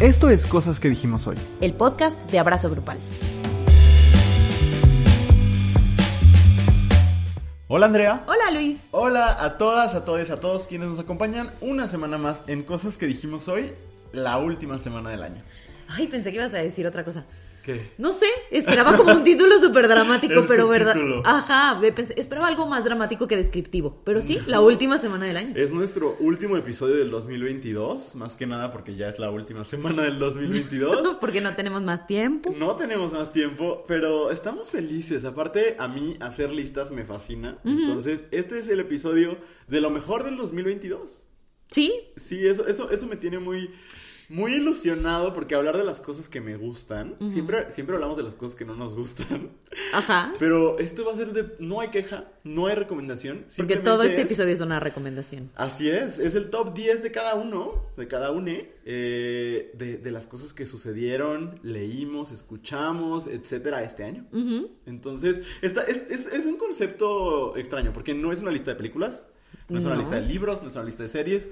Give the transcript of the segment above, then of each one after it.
Esto es Cosas que dijimos hoy. El podcast de Abrazo Grupal. Hola Andrea. Hola Luis. Hola a todas, a todos, a todos quienes nos acompañan una semana más en Cosas que dijimos hoy, la última semana del año. Ay, pensé que ibas a decir otra cosa. ¿Qué? No sé, esperaba como un título súper dramático, pero verdad. Ajá, esperaba algo más dramático que descriptivo. Pero sí, la última semana del año. Es nuestro último episodio del 2022, más que nada porque ya es la última semana del 2022. Porque no tenemos más tiempo. No tenemos más tiempo, pero estamos felices. Aparte, a mí hacer listas me fascina. Entonces, este es el episodio de lo mejor del 2022. Sí, Sí, eso, eso, eso me tiene muy, muy ilusionado porque hablar de las cosas que me gustan, siempre, siempre hablamos de las cosas que no nos gustan, ajá. pero esto va a ser de, no hay queja, no hay recomendación. Porque todo este es- episodio es una recomendación. Así es, es el top 10 de cada uno, de cada une, eh, de, de las cosas que sucedieron, leímos, escuchamos, etcétera, este año. Entonces, esta, es, es- es un concepto extraño, porque no es una lista de películas, no es una No. lista de libros, no es una lista de series,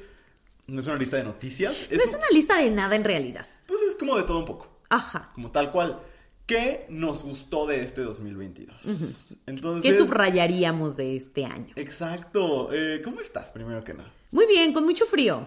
no es una lista de noticias. No es una lista de nada en realidad. Pues es como de todo un poco, Ajá. como tal cual. ¿Qué nos gustó de este 2022? Entonces... ¿Qué subrayaríamos de este año? Exacto. Eh, ¿Cómo estás, primero que nada? Muy bien, con mucho frío.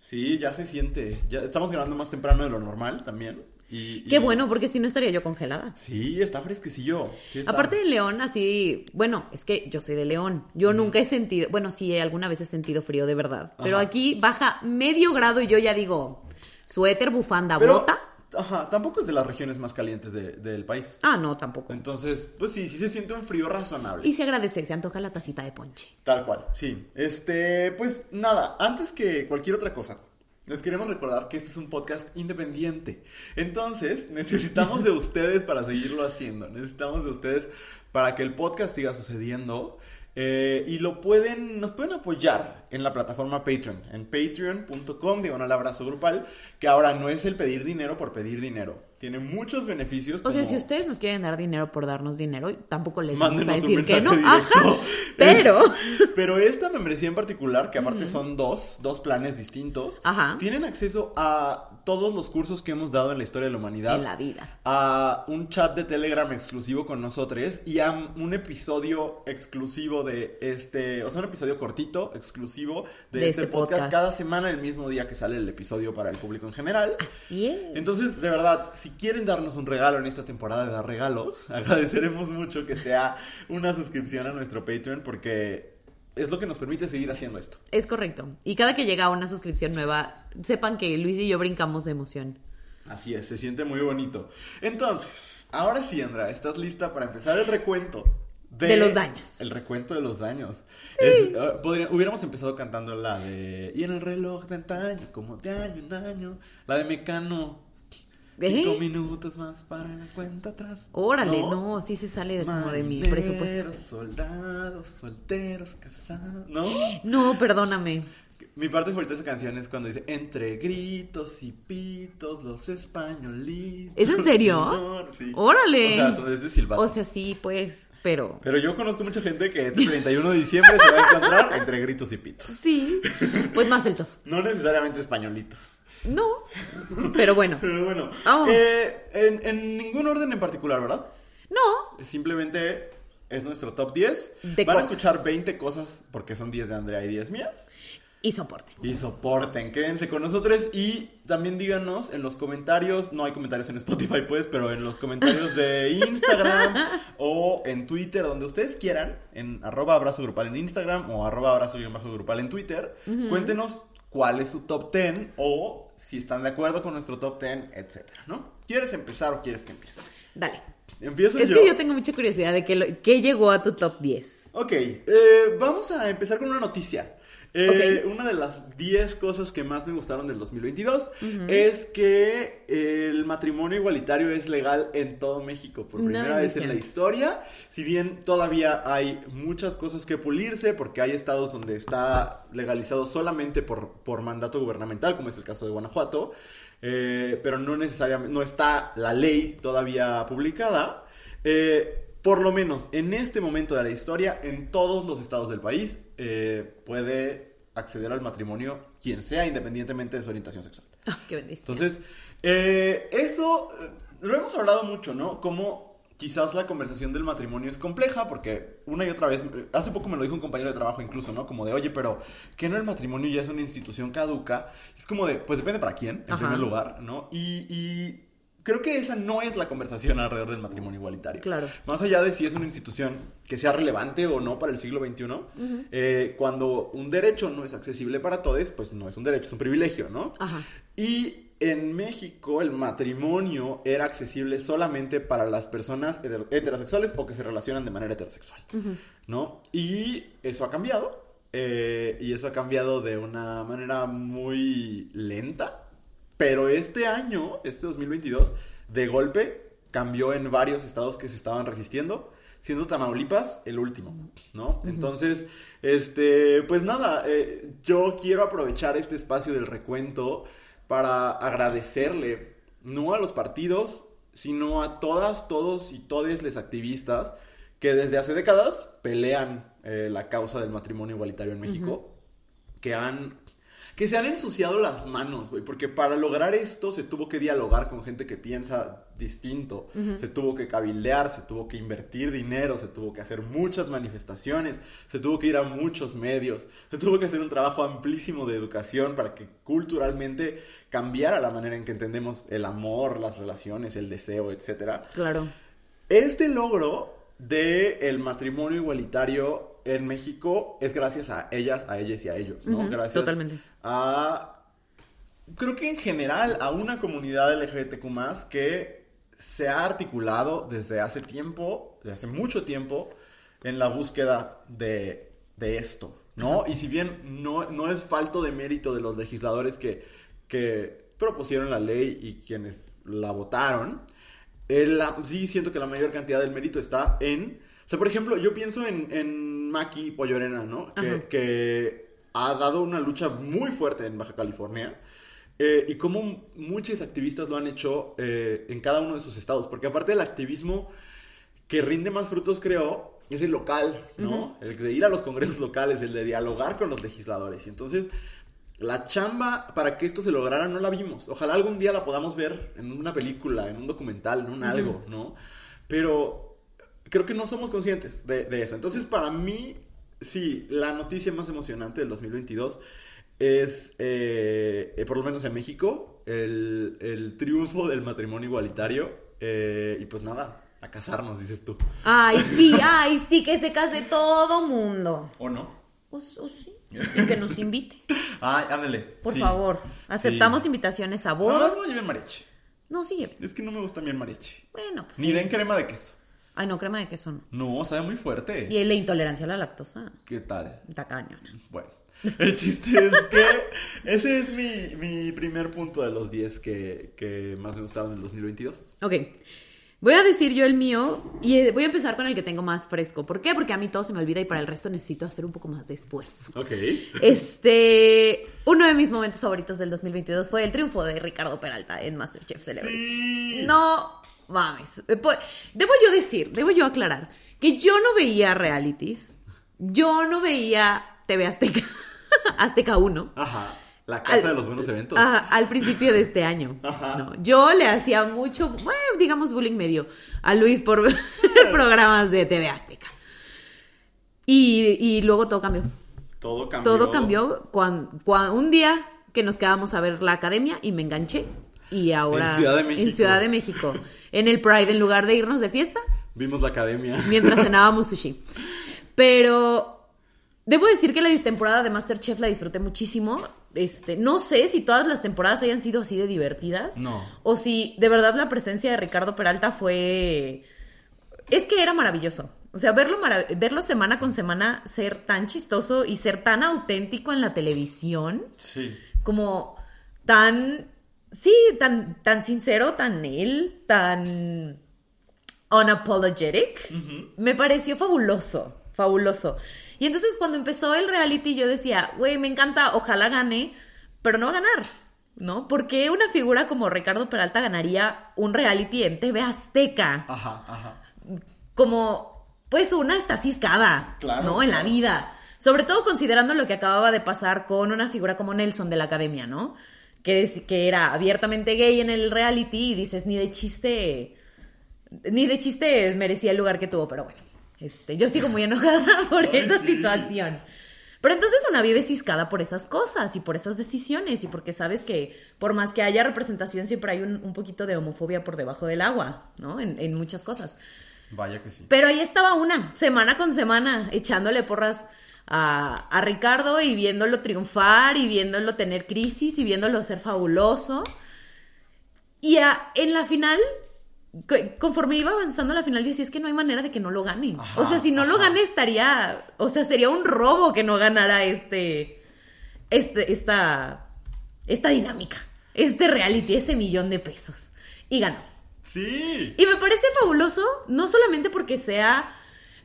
Sí, ya se siente. Ya estamos grabando más temprano de lo normal también. Y, y- Qué bueno, porque si no estaría yo congelada. Sí, está fresquecillo. Sí está. Aparte de León, así, bueno, es que yo soy de León. Yo nunca he sentido, bueno, sí, alguna vez he sentido frío de verdad. Pero Ajá. aquí baja medio grado y yo ya digo, suéter, bufanda, Pero, bota. Ajá, tampoco es de las regiones más calientes de- del país. Ah, no, tampoco. Entonces, pues sí, sí se siente un frío razonable. Y se agradece, se antoja la tacita de ponche. Tal cual, sí. Este, pues nada, antes que cualquier otra cosa, les queremos recordar que este es un podcast independiente. Entonces, necesitamos de ustedes para seguirlo haciendo. Necesitamos de ustedes para que el podcast siga sucediendo. Eh, y lo pueden, nos pueden apoyar en la plataforma Patreon, en patreon.com, diagonal abrazo grupal, que ahora no es el pedir dinero por pedir dinero. Tiene muchos beneficios. O sea, si ustedes nos quieren dar dinero por darnos dinero, tampoco les vamos Mándenos a un decir que no. Ajá, pero... Pero esta membresía en particular, que aparte son dos, dos planes distintos, Ajá. tienen acceso a todos los cursos que hemos dado en la historia de la humanidad. En la vida. A un chat de Telegram exclusivo con nosotros y a un episodio exclusivo de este, o sea, un episodio cortito, exclusivo de, De este, este podcast, podcast. cada semana, el mismo día que sale el episodio para el público en general. Así es. Entonces, de verdad, si quieren darnos un regalo en esta temporada de dar regalos, agradeceremos mucho que sea una suscripción a nuestro Patreon porque es lo que nos permite seguir haciendo esto. Es correcto. Y cada que llega una suscripción nueva, sepan que Luis y yo brincamos de emoción. Así es, se siente muy bonito. Entonces, ahora sí, Andra, ¿estás lista para empezar el recuento? De los daños. El recuento de los daños. Es- ah, podría- hubiéramos empezado cantando la de... Y en el reloj de antaño, como de año en año. La de Mecano. Cinco ¿Eh? minutos más para la cuenta atrás. Órale, no, sí se sale de, como de mi presupuesto. soldados, solteros, casados, ¿no? No, perdóname. Mi parte favorita de esa canción es cuando dice entre gritos y pitos los españolitos. ¿Es en serio? No, sí. Órale. O sea, son desde silbatos. O sea, sí, pues, pero... Pero yo conozco mucha gente que este 31 de diciembre se va a encontrar entre gritos y pitos. Sí, pues más el tof. No necesariamente españolitos. No, pero bueno. Pero bueno. Vamos. eh, en, en ningún orden en particular, ¿verdad? No, Simplemente es nuestro top 10. De Van a escuchar 20 cosas porque son 10 de Andrea y 10 mías. y soporte. Y soporten, quédense con nosotros y también díganos en los comentarios, no hay comentarios en Spotify pues, pero en los comentarios de Instagram o en Twitter, donde ustedes quieran, en arroba abrazo grupal en Instagram o arroba abrazo bajo grupal en Twitter, cuéntenos cuál es su top 10 o si están de acuerdo con nuestro top 10, etcétera, ¿no? ¿Quieres empezar o quieres que empiece? Dale. Empiezo Es yo. que yo tengo mucha curiosidad de qué, lo- qué llegó a tu top 10. Ok, eh, vamos a empezar con una noticia. Eh, Una de las 10 cosas que más me gustaron del 2022 es que el matrimonio igualitario es legal en todo México por primera vez en la historia. Si bien todavía hay muchas cosas que pulirse porque hay estados donde está legalizado solamente por, por mandato gubernamental, como es el caso de Guanajuato, eh, pero no necesariamente, no está la ley todavía publicada. Eh, por lo menos en este momento de la historia, en todos los estados del país, eh, puede acceder al matrimonio quien sea, independientemente de su orientación sexual. Ah, qué bendición. Entonces, eh, eso eh, lo hemos hablado mucho, ¿no? Como quizás la conversación del matrimonio es compleja porque una y otra vez, hace poco me lo dijo un compañero de trabajo incluso, ¿no? Como de, oye, pero ¿qué no el matrimonio ya es una institución caduca? Es como de, pues depende para quién, en Ajá. primer lugar, ¿no? Y, y creo que esa no es la conversación alrededor del matrimonio igualitario. Claro. Más allá de si es una institución que sea relevante o no para el siglo XXI, eh, cuando un derecho no es accesible para todos, pues no es un derecho, es un privilegio, ¿no? Ajá. Y en México el matrimonio era accesible solamente para las personas heter- heterosexuales o que se relacionan de manera heterosexual, ¿no? Y eso ha cambiado. eh, y eso ha cambiado de una manera muy lenta. Pero este año, este 2022, de golpe cambió en varios estados que se estaban resistiendo, siendo Tamaulipas el último, ¿no? Entonces, este, pues nada, eh, yo quiero aprovechar este espacio del recuento para agradecerle, no a los partidos, sino a todas, todos y todes les activistas que desde hace décadas pelean eh, la causa del matrimonio igualitario en México, que han que se han ensuciado las manos, güey, porque para lograr esto se tuvo que dialogar con gente que piensa distinto, se tuvo que cabildear, se tuvo que invertir dinero, se tuvo que hacer muchas manifestaciones, se tuvo que ir a muchos medios, se tuvo que hacer un trabajo amplísimo de educación para que culturalmente cambiara la manera en que entendemos el amor, las relaciones, el deseo, etcétera. Claro. Este logro de el matrimonio igualitario en México es gracias a ellas, a ellas y a ellos, ¿no? Ujú, gracias totalmente. A creo que en general a una comunidad LGBTQ que se ha articulado desde hace tiempo, desde hace mucho tiempo, en la búsqueda de, de esto, ¿no? Y si bien no, no es falto de mérito de los legisladores que, que propusieron la ley y quienes la votaron, el- la- sí siento que la mayor cantidad del mérito está en... O sea, por ejemplo, yo pienso en, en Maki Pollorena, ¿no? Que ha dado una lucha muy fuerte en Baja California. eh, y cómo muchos activistas lo han hecho eh, en cada uno de sus estados. Porque aparte del activismo que rinde más frutos, creo, es el local, ¿no? El de ir a los congresos locales, el de dialogar con los legisladores. Y entonces, la chamba para que esto se lograra no la vimos. Ojalá algún día la podamos ver en una película, en un documental, en un algo, ¿no? Pero creo que no somos conscientes de, de eso. Entonces, para mí, sí, la noticia más emocionante del 2022 es, eh, eh, por lo menos en México, el, el triunfo del matrimonio igualitario. eh, y pues nada, a casarnos, dices tú. Ay, sí, ay, sí, que se case todo mundo. ¿O no? O, o sí. Y que nos invite. Ay, ándale. Por sí. favor. Aceptamos Sí. invitaciones a No, bodas. no lleven mariachi. No, sí. Es que no me gusta bien mariachi. Bueno, pues. Ni sí. den crema de queso. Ay, no, crema de queso no. No, sabe muy fuerte. Y la intolerancia a la lactosa. ¿Qué tal? Está cañona. Bueno, el chiste es que ese es mi, mi primer punto de los 10 que, que más me gustaron del 2022. Ok. Voy a decir yo el mío y eh, voy a empezar con el que tengo más fresco. ¿Por qué? Porque a mí todo se me olvida y para el resto necesito hacer un poco más de esfuerzo. Ok. Este, uno de mis momentos favoritos del 2022 fue el triunfo de Ricardo Peralta en MasterChef Celebrity. Sí. No mames. Debo yo decir, debo yo aclarar que yo no veía realities. Yo no veía TV Azteca, Azteca 1. Ajá. La casa Al- de los buenos eventos. Ajá, al principio de este año. Ajá. ¿no? Yo le hacía mucho, bueno, digamos, bullying medio a Luis por programas de TV Azteca. Y, y luego todo cambió. Todo cambió. Todo cambió cuando, un día que nos quedamos a ver la academia y me enganché. Y ahora En Ciudad de México. en Ciudad de México, en el Pride, en lugar de irnos de fiesta, Vimos la academia. mientras cenábamos sushi. Pero debo decir que la temporada de Masterchef la disfruté muchísimo. Este, no sé si todas las temporadas hayan sido así de divertidas. No. O si de verdad la presencia de Ricardo Peralta fue. Es que era maravilloso. O sea, verlo, marav- verlo semana con semana ser tan chistoso y ser tan auténtico en la televisión Sí. como tan, sí, tan, tan sincero, tan él, tan unapologetic, me pareció fabuloso, fabuloso. Y entonces cuando empezó el reality yo decía, güey, me encanta, ojalá gane, pero no va a ganar, ¿no? Porque una figura como Ricardo Peralta ganaría un reality en TV Azteca? Ajá, ajá. como, pues una está ciscada, Claro, ¿no? En la vida. Sobre todo considerando lo que acababa de pasar con una figura como Nelson de la academia, ¿no? Que, era abiertamente gay en el reality y dices, ni de chiste, ni de chiste merecía el lugar que tuvo, pero bueno, este, yo sigo muy enojada por Ay, esa sí. situación. Pero entonces una vive ciscada por esas cosas y por esas decisiones y porque sabes que por más que haya representación siempre hay un, un poquito de homofobia por debajo del agua, ¿no? En, en muchas cosas. Vaya que sí. Pero ahí estaba una, semana con semana, echándole porras a, a Ricardo y viéndolo triunfar y viéndolo tener crisis y viéndolo ser fabuloso. Y a- en la final, co- conforme iba avanzando la final, yo decía, es que no hay manera de que no lo gane. Ajá, o sea, si no lo gane estaría, o sea, sería un robo que no ganara este, este, esta, esta dinámica, este reality, ese millón de pesos. Y ganó. Sí. Y me parece fabuloso, no solamente porque sea.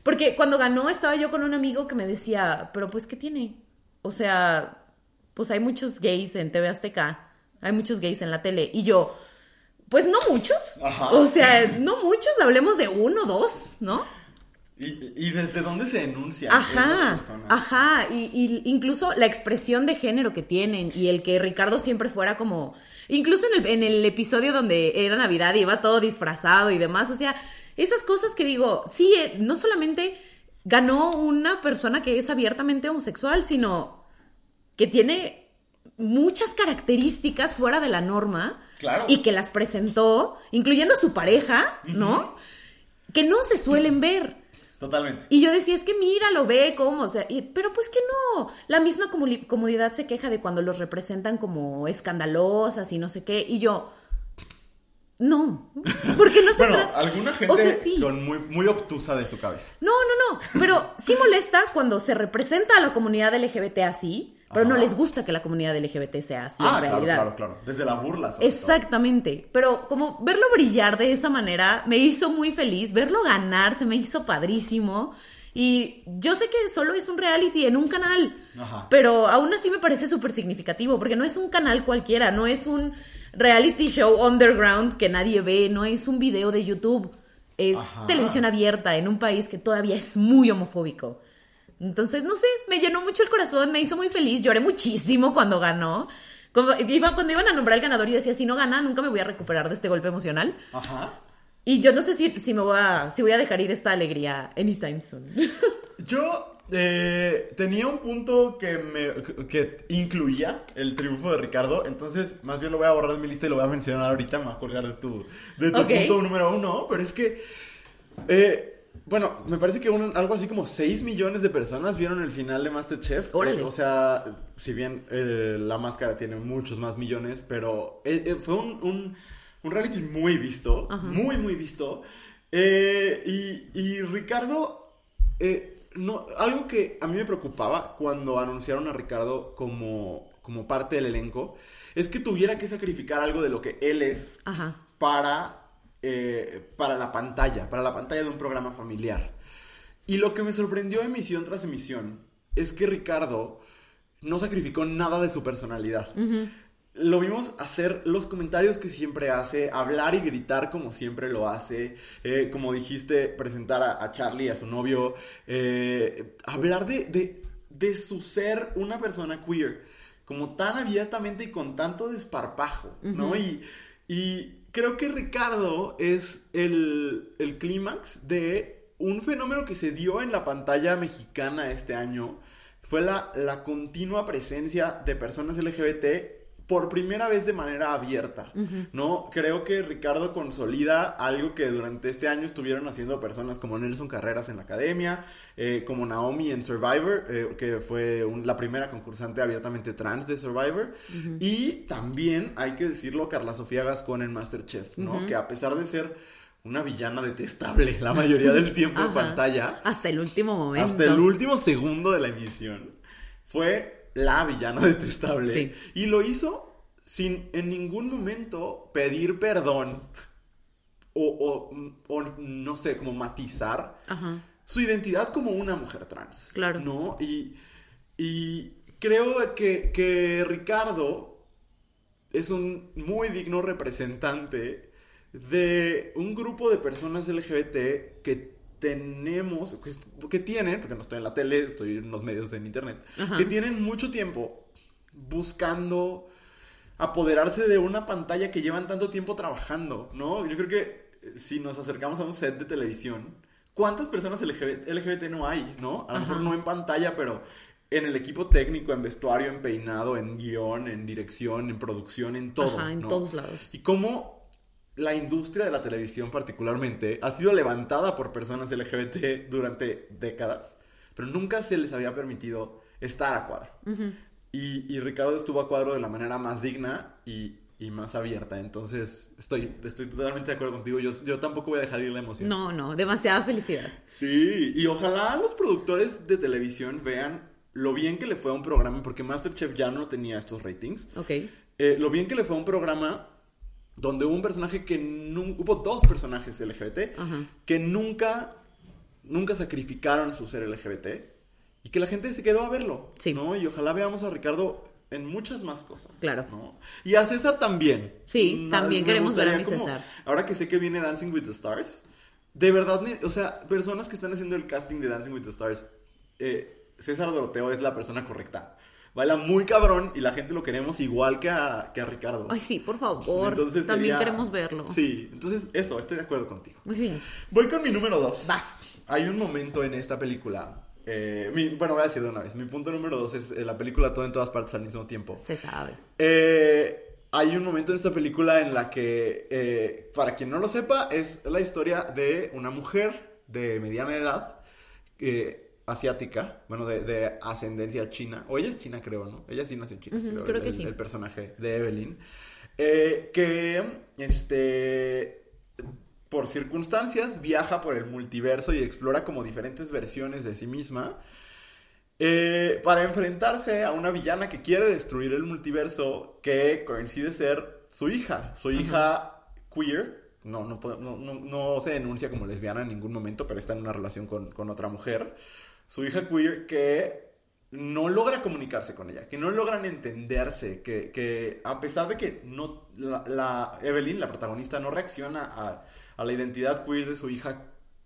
Porque cuando ganó estaba yo con un amigo que me decía, pero pues, ¿qué tiene? O sea, pues hay muchos gays en TV Azteca, hay muchos gays en la tele. Y yo, pues no muchos. Ajá. O sea, no muchos, hablemos de uno, dos, ¿no? ¿Y, y desde dónde se denuncian estas Ajá, personas? ajá, y, y incluso la expresión de género que tienen y el que Ricardo siempre fuera como, incluso en el, en el episodio donde era Navidad y iba todo disfrazado y demás, o sea, esas cosas que digo, sí, eh, no solamente ganó una persona que es abiertamente homosexual, sino que tiene muchas características fuera de la norma Claro. y que las presentó, incluyendo a su pareja, ¿no? Que no se suelen ver. Totalmente. Y yo decía, es que mira, lo ve cómo, o sea, y- pero pues que no. La misma comunidad se queja de cuando los representan como escandalosas y no sé qué. Y yo, no, porque no se Bueno, trata- alguna gente O sea, sí. con muy, muy obtusa de su cabeza. No, no, no, pero sí molesta cuando se representa a la comunidad LGBT así, pero no les gusta que la comunidad LGBT sea así ah, en claro, realidad. claro, claro. Desde la burla. sobre Exactamente, pero como verlo brillar de esa manera me hizo muy feliz, verlo ganar se me hizo padrísimo y yo sé que solo es un reality en un canal, Ajá. pero aún así me parece súper significativo porque no es un canal cualquiera, no es un reality show underground que nadie ve, no es un video de YouTube, es Ajá. televisión abierta en un país que todavía es muy homofóbico. Entonces, no sé, me llenó mucho el corazón, me hizo muy feliz, lloré muchísimo cuando ganó. Iba, cuando iban a nombrar al ganador, yo decía, si no gana, nunca me voy a recuperar de este golpe emocional. Ajá. Y yo no sé si, si me voy a, si voy a dejar ir esta alegría anytime soon. Yo eh, tenía un punto que me que incluía el triunfo de Ricardo, entonces más bien lo voy a borrar de mi lista y lo voy a mencionar ahorita, me voy a colgar de tu, de tu punto número uno, pero es que, eh, bueno, me parece que un- algo así como 6 millones de personas vieron el final de Masterchef. Órale. O sea, si bien eh, la máscara tiene muchos más millones, pero eh, fue un, un, un reality muy visto, muy, muy visto. Y, y Ricardo, eh, no, algo que a mí me preocupaba cuando anunciaron a Ricardo como, como parte del elenco, es que tuviera que sacrificar algo de lo que él es Ajá. para, eh, para la pantalla, para la pantalla de un programa familiar. Y lo que me sorprendió emisión tras emisión es que Ricardo no sacrificó nada de su personalidad. Lo vimos hacer los comentarios que siempre hace, hablar y gritar como siempre lo hace, eh, como dijiste, presentar a, a Charlie, a su novio, eh, hablar de, de, de su ser una persona queer, como tan abiertamente y con tanto desparpajo, ¿no? y, y creo que Ricardo es el, el clímax de un fenómeno que se dio en la pantalla mexicana este año. Fue la, la continua presencia de personas LGBT por primera vez de manera abierta, ¿no? Creo que Ricardo consolida algo que durante este año estuvieron haciendo personas como Nelson Carreras en la academia, eh, como Naomi en Survivor, eh, que fue un- la primera concursante abiertamente trans de Survivor, y también, hay que decirlo, Carla Sofía Gascón en Masterchef, ¿no? Que a pesar de ser una villana detestable la mayoría del tiempo en pantalla, Hasta el último momento. hasta el último segundo de la emisión, fue la villana detestable. Sí. Y lo hizo sin en ningún momento pedir perdón o, o- o, no sé, como matizar Ajá. su identidad como una mujer trans. Claro. ¿No? Y, y creo que, que Ricardo es un muy digno representante de un grupo de personas LGBT que tenemos, que, tienen, porque no estoy en la tele, estoy en los medios en internet, Ajá. que tienen mucho tiempo buscando apoderarse de una pantalla que llevan tanto tiempo trabajando, ¿no? Yo creo que eh, si nos acercamos a un set de televisión, ¿cuántas personas LGBT, LGBT no hay, no? A lo mejor no en pantalla, pero en el equipo técnico, en vestuario, en peinado, en guion, en dirección, en producción, en todo. Ajá, en ¿no? todos lados. Y cómo la industria de la televisión particularmente ha sido levantada por personas LGBT durante décadas, pero nunca se les había permitido estar a cuadro. y, y Ricardo estuvo a cuadro de la manera más digna y, y más abierta. Entonces, estoy, estoy totalmente de acuerdo contigo. Yo, yo tampoco voy a dejar ir la emoción. No, no, demasiada felicidad. Sí, y ojalá los productores de televisión vean lo bien que le fue a un programa, porque Masterchef ya no tenía estos ratings. Ok. Eh, lo bien que le fue a un programa donde hubo un personaje que. Hubo dos personajes LGBT Ajá. que nunca, nunca sacrificaron su ser LGBT y que la gente se quedó a verlo, Sí. ¿no? Y ojalá veamos a Ricardo en muchas más cosas. Claro. ¿no? Y a César también. Sí, también queremos ver a mi como- César. Ahora que sé que viene Dancing with the Stars, de verdad, o sea, personas que están haciendo el casting de Dancing with the Stars, eh, César Doroteo es la persona correcta. Baila muy cabrón y la gente lo queremos igual que a, que a Ricardo. Ay, sí, por favor. Entonces También sería- queremos verlo. Sí, entonces eso, estoy de acuerdo contigo. Muy bien. Voy con mi número dos. Vas. Hay un momento en esta película. eh, mi- bueno, voy a decir de una vez. Mi punto número dos es eh, la película todo en todas partes al mismo tiempo. Se sabe. Eh, hay un momento en esta película en la que, para quien no lo sepa, es la historia de una mujer de mediana edad, eh, asiática, bueno, de, de ascendencia china. O ella es china, creo, ¿no? Ella sí nació en China. Creo el- que sí. El personaje de Evelyn. eh, que, este, por circunstancias, viaja por el multiverso y explora como diferentes versiones de sí misma. eh, para enfrentarse a una villana que quiere destruir el multiverso que coincide ser su hija, su hija queer. No, no, no, no, no se denuncia como lesbiana en ningún momento, pero está en una relación con, con otra mujer. Su hija queer que no logra comunicarse con ella, que no logran entenderse, que, que a pesar de que no, la, la- Evelyn, la protagonista, no reacciona a, a la identidad queer de su hija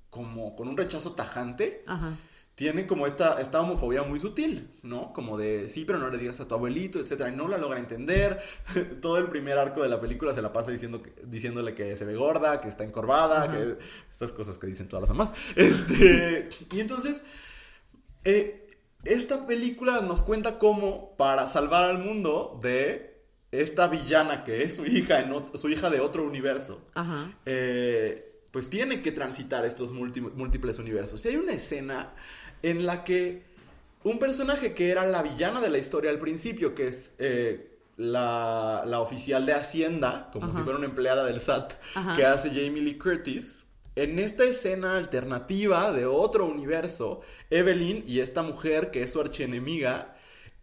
como con un rechazo tajante, Ajá. tiene como esta, esta homofobia muy sutil, ¿no? Como de, sí, pero no le digas a tu abuelito, etcétera, y no la logra entender. Todo el primer arco de la película se la pasa diciendo que- diciéndole que se ve gorda, que está encorvada, Ajá. que estas cosas que dicen todas las mamás. Este, y entonces, eh, esta película nos cuenta cómo para salvar al mundo de esta villana que es su hija, en su hija de otro universo, Ajá. eh, pues tiene que transitar estos múlti- múltiples universos. Y hay una escena en la que un personaje que era la villana de la historia al principio, que es eh, la, la oficial de Hacienda, como Ajá. si fuera una empleada del SAT, Ajá. que hace Jamie Lee Curtis, en esta escena alternativa de otro universo, Evelyn y esta mujer que es su archienemiga,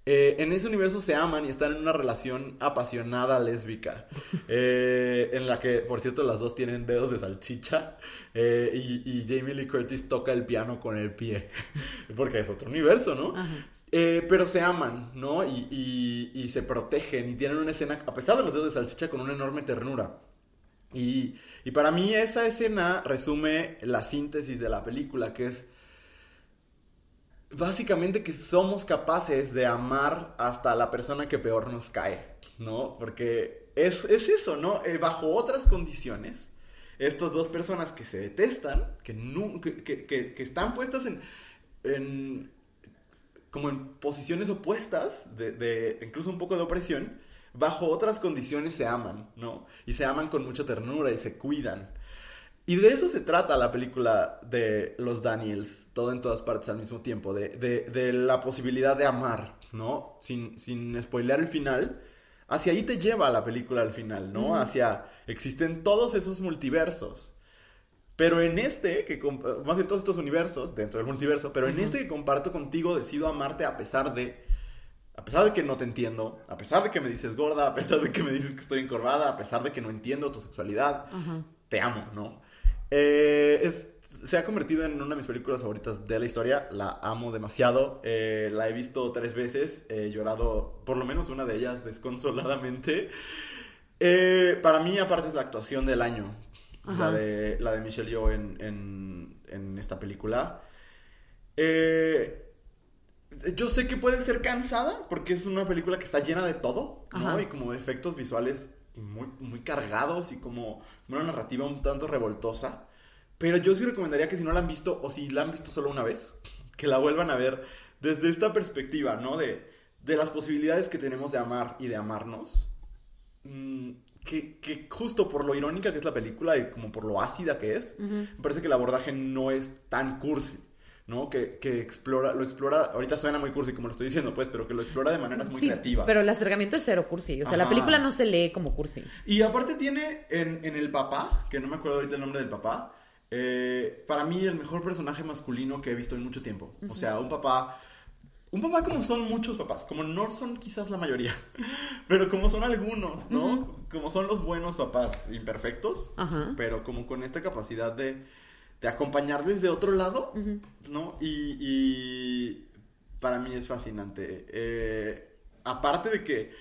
eh, en ese universo se aman y están en una relación apasionada lésbica. eh, en la que, por cierto, las dos tienen dedos de salchicha. eh, y, y Jamie Lee Curtis toca el piano con el pie. Porque es otro universo, ¿no? Pero se aman, ¿no? Y, y- y se protegen y tienen una escena, a pesar de los dedos de salchicha, con una enorme ternura. Y, y para mí esa escena resume la síntesis de la película, que es básicamente que somos capaces de amar hasta la persona que peor nos cae, ¿no? Porque es, es eso, ¿no? Eh, bajo otras condiciones, estas dos personas que se detestan, que, que, que- que- que están puestas en, en- como en posiciones opuestas, de, de- incluso un poco de opresión, bajo otras condiciones se aman, ¿no? Y se aman con mucha ternura y se cuidan. Y de eso se trata la película de los Daniels, todo en todas partes al mismo tiempo, de, de- de la posibilidad de amar, ¿no? Sin, sin spoilear el final, hacia ahí te lleva la película al final, ¿no? Hacia, existen todos esos multiversos. Pero en este, que más bien todos estos universos dentro del multiverso, pero en este que comparto contigo decido amarte a pesar de, a pesar de que no te entiendo, a pesar de que me dices gorda, a pesar de que me dices que estoy encorvada, a pesar de que no entiendo tu sexualidad, te amo, ¿no? Eh, es- se ha convertido en una de mis películas favoritas de la historia, la amo demasiado, eh, la he visto tres veces, he llorado por lo menos una de ellas desconsoladamente. Eh, para mí aparte es la actuación del año. la de, la de Michelle Yeoh en, en, en esta película. Eh, yo sé que puede ser cansada porque es una película que está llena de todo, ¿no? Ajá. Y como efectos visuales muy, muy cargados y como una narrativa un tanto revoltosa. Pero yo sí recomendaría que si no la han visto o si la han visto solo una vez, que la vuelvan a ver desde esta perspectiva, ¿no? De, de las posibilidades que tenemos de amar y de amarnos. Mm, que, que justo por lo irónica que es la película y como por lo ácida que es, me parece que el abordaje no es tan cursi. ¿No? Que, que explora, lo explora, ahorita suena muy cursi como lo estoy diciendo, pues, pero que lo explora de maneras muy Sí, creativas. pero el acercamiento es cero cursi. O sea, la película no se lee como cursi. Y aparte tiene en, en el papá, que no me acuerdo ahorita el nombre del papá, eh, para mí el mejor personaje masculino que he visto en mucho tiempo. O sea, un papá... Un papá como son muchos papás, como no son quizás la mayoría, pero como son algunos, ¿no? Como son los buenos papás, imperfectos, Ajá. pero como con esta capacidad de, de acompañar desde otro lado, ¿no? Y, y para mí es fascinante. Eh, aparte de que,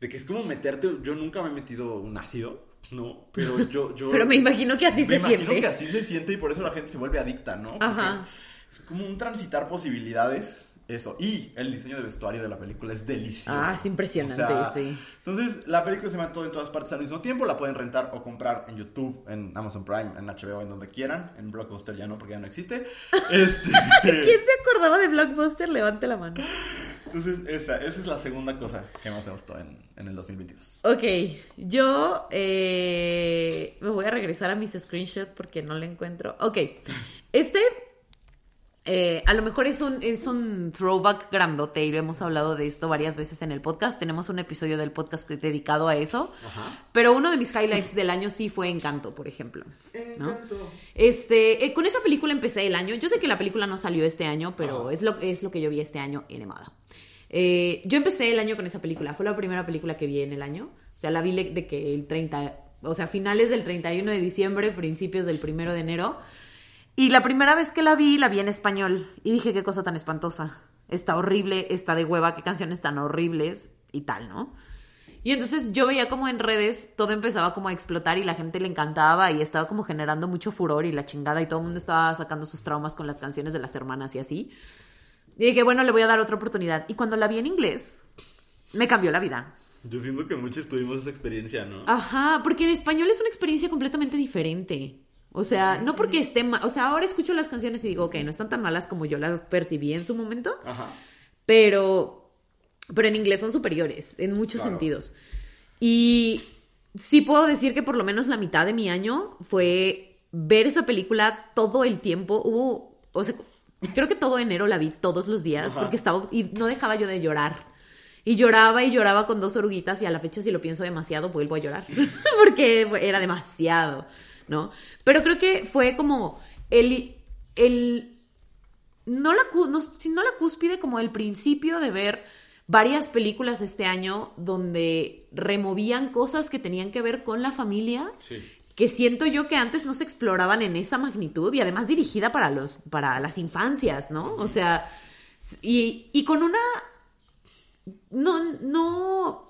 de que es como meterte, yo nunca me he metido un ácido, ¿no? Pero yo... yo Pero me imagino que así me se imagino siente. que así se siente y por eso la gente se vuelve adicta, ¿no? Ajá. Es, es como un transitar posibilidades, eso. Y el diseño de vestuario de la película es delicioso. Ah, es impresionante, O sea, sí. Entonces, la película se todo en todas partes al mismo tiempo. La pueden rentar o comprar en YouTube, en Amazon Prime, en HBO, en donde quieran. En Blockbuster ya no, porque ya no existe. Este, ¿Quién se acordaba de Blockbuster? Levante la mano. Entonces, esa, esa es la segunda cosa que más me gustó en, en el 2022. Ok, yo eh, me voy a regresar a mis screenshots porque no le encuentro. Ok, este eh, a lo mejor es un, es un throwback grandote y lo hemos hablado de esto varias veces en el podcast. Tenemos un episodio del podcast dedicado a eso. Ajá. Pero uno de mis highlights del año sí fue Encanto, por ejemplo. ¿no? Encanto. Este, eh, con esa película empecé el año. Yo sé que la película no salió este año, pero Ajá. es lo, es lo que yo vi este año animada. Eh, yo empecé el año con esa película. Fue la primera película que vi en el año. O sea, la vi de que el 30, o sea, finales del 31 de diciembre, principios del 1 de enero. Y la primera vez que la vi, la vi en español. Y dije, qué cosa tan espantosa. Está horrible, está de hueva, qué canciones tan horribles y tal, ¿no? Y entonces yo veía como en redes todo empezaba como a explotar y la gente le encantaba y estaba como generando mucho furor y la chingada y todo el mundo estaba sacando sus traumas con las canciones de las hermanas y así. Y dije, bueno, le voy a dar otra oportunidad. Y cuando la vi en inglés, me cambió la vida. Yo siento que muchos tuvimos esa experiencia, ¿no? Ajá, porque en español es una experiencia completamente diferente. O sea, no porque esté mal, o sea, ahora escucho las canciones y digo, ok, no están tan malas como yo las percibí en su momento, Ajá. pero, pero en inglés son superiores en muchos Claro. sentidos. Y sí puedo decir que por lo menos la mitad de mi año fue ver esa película todo el tiempo. Hubo, o sea, creo que todo enero la vi todos los días Ajá. porque estaba, y no dejaba yo de llorar. Y lloraba y lloraba con dos oruguitas y a la fecha si lo pienso demasiado vuelvo a llorar porque era demasiado, ¿no? Pero creo que fue como el, el no la, no, no la cúspide, como el principio de ver varias películas este año donde removían cosas que tenían que ver con la familia, Sí. que siento yo que antes no se exploraban en esa magnitud y además dirigida para, los, para las infancias, ¿no? O sea, y, y con una... No, no...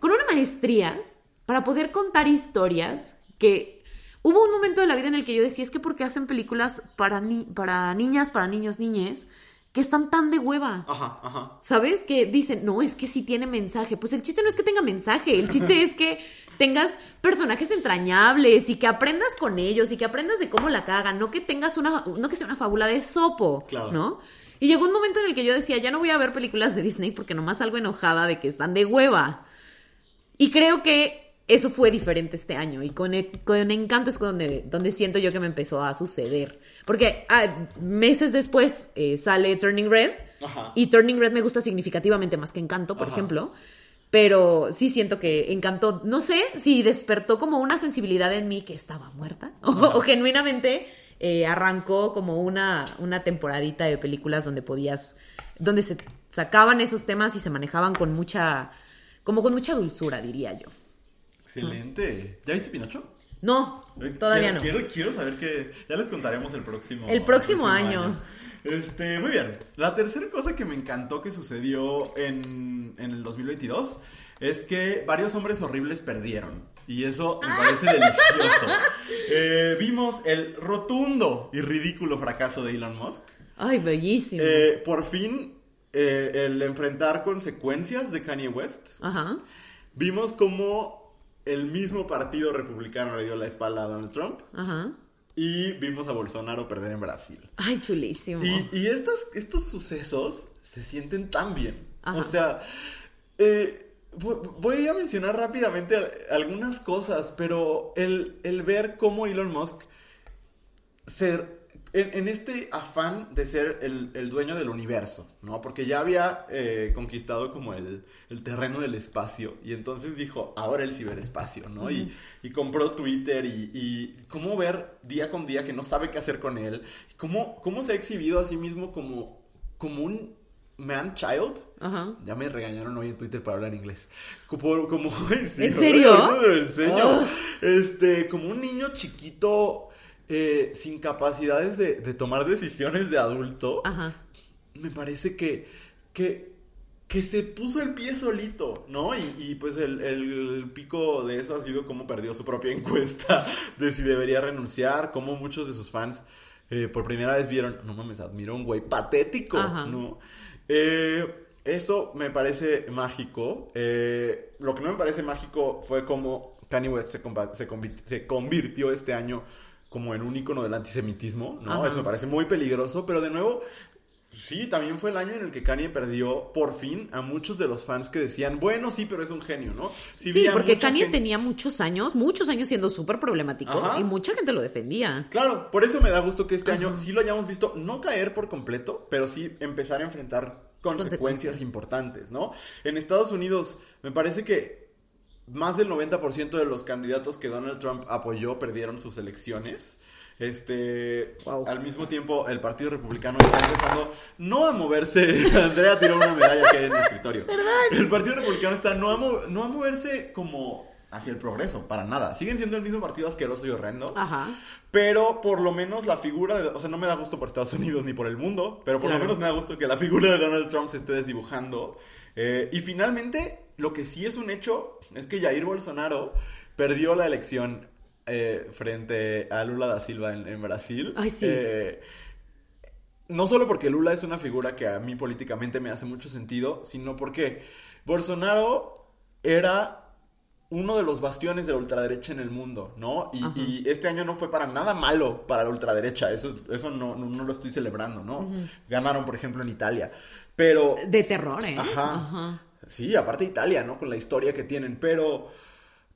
Con una maestría para poder contar historias que... Hubo un momento de la vida en el que yo decía, es que ¿por qué hacen películas para, ni para niñas, para niños, niñes, que están tan de hueva? Ajá, ajá. ¿Sabes? Que dicen, no, es que sí tiene mensaje. Pues el chiste no es que tenga mensaje, el chiste es que tengas personajes entrañables y que aprendas con ellos y que aprendas de cómo la cagan, no que tengas una, no que sea una fábula de sopo, Claro. ¿no? Y llegó un momento en el que yo decía, ya no voy a ver películas de Disney porque nomás salgo enojada de que están de hueva. Y creo que eso fue diferente este año. Y con, e- con Encanto es donde, donde siento yo que me empezó a suceder. Porque ah, meses después eh, sale Turning Red. Ajá. Y Turning Red me gusta significativamente más que Encanto, por Ajá. ejemplo. Pero sí siento que Encanto, no sé si despertó como una sensibilidad en mí que estaba muerta. O, o genuinamente eh, arrancó como una, una temporadita de películas donde podías. donde se sacaban esos temas y se manejaban con mucha. como con mucha dulzura, diría yo. Excelente. ¿Ya viste Pinocho? No, Eh, todavía quiero, no. Quiero, quiero saber que ya les contaremos el próximo El próximo año. Este, muy bien. La tercera cosa que me encantó que sucedió en, en el 2022 es que varios hombres horribles perdieron. Y eso me parece delicioso. Eh, vimos el rotundo y ridículo fracaso de Elon Musk. Ay, bellísimo. Eh, por fin, eh, el enfrentar consecuencias de Kanye West. Ajá. Vimos cómo el mismo partido republicano le dio la espalda a Donald Trump. Ajá. Y vimos a Bolsonaro perder en Brasil. Ay, chulísimo. Y, y estas, estos sucesos se sienten tan bien. Ajá. O sea, eh, vo- voy a mencionar rápidamente al- algunas cosas, pero el, el ver cómo Elon Musk ser en, en este afán de ser el, el dueño del universo, ¿no? Porque ya había eh, conquistado como el, el terreno del espacio y entonces dijo, ahora el ciberespacio, ¿no? y, y compró Twitter y, y cómo ver día con día que no sabe qué hacer con él, cómo, cómo se ha exhibido a sí mismo como, como un man child. Ajá. Ya me regañaron hoy en Twitter para hablar inglés. Como, como ¿En serio? lo enseño. Oh. Este, como un niño chiquito eh, sin capacidades de, de tomar decisiones de adulto. Ajá. Me parece que, que, que se puso el pie solito, ¿no? Y, y, pues el, el pico de eso ha sido cómo perdió su propia encuesta de si debería renunciar, cómo muchos de sus fans eh, por primera vez vieron, no mames, admiro un güey patético, Ajá. ¿no? Eh, eso me parece mágico. Lo que no me parece mágico fue cómo Kanye West se convirtió este año como en un icono del antisemitismo, ¿no? Ajá. Eso me parece muy peligroso, pero de nuevo, sí, también fue el año en el que Kanye perdió por fin a muchos de los fans que decían, bueno, sí, pero es un genio, ¿no? Sí, porque Kanye gente- tenía muchos años, muchos años siendo súper problemático Ajá. y mucha gente lo defendía. Claro, por eso me da gusto que este año sí lo hayamos visto no caer por completo, pero sí empezar a enfrentar consecuencias, Consecuencias. importantes, ¿no? En Estados Unidos me parece que más del 90% de los candidatos que Donald Trump apoyó perdieron sus elecciones. Este, Wow. al mismo tiempo el Partido Republicano está empezando no a moverse, Andrea tiró una medalla que hay en el escritorio. El Partido Republicano está no a, no a moverse como hacia el progreso, para nada. Siguen siendo el mismo partido asqueroso y horrendo. Ajá. Pero por lo menos la figura de... O sea, no me da gusto por Estados Unidos ni por el mundo, pero por Claro. lo menos me da gusto que la figura de Donald Trump se esté desdibujando. Eh, y finalmente, lo que sí es un hecho es que Jair Bolsonaro perdió la elección eh, frente a Lula da Silva en, en Brasil. Ay, sí. Eh, no solo porque Lula es una figura que a mí políticamente me hace mucho sentido, sino porque Bolsonaro era uno de los bastiones de la ultraderecha en el mundo, ¿no? Y, Ajá. y este año no fue para nada malo para la ultraderecha, eso, eso no, no, no lo estoy celebrando, ¿no? Ganaron, por ejemplo, en Italia, pero... De terror, ¿eh? Ajá. Sí, aparte Italia, ¿no? Con la historia que tienen, pero...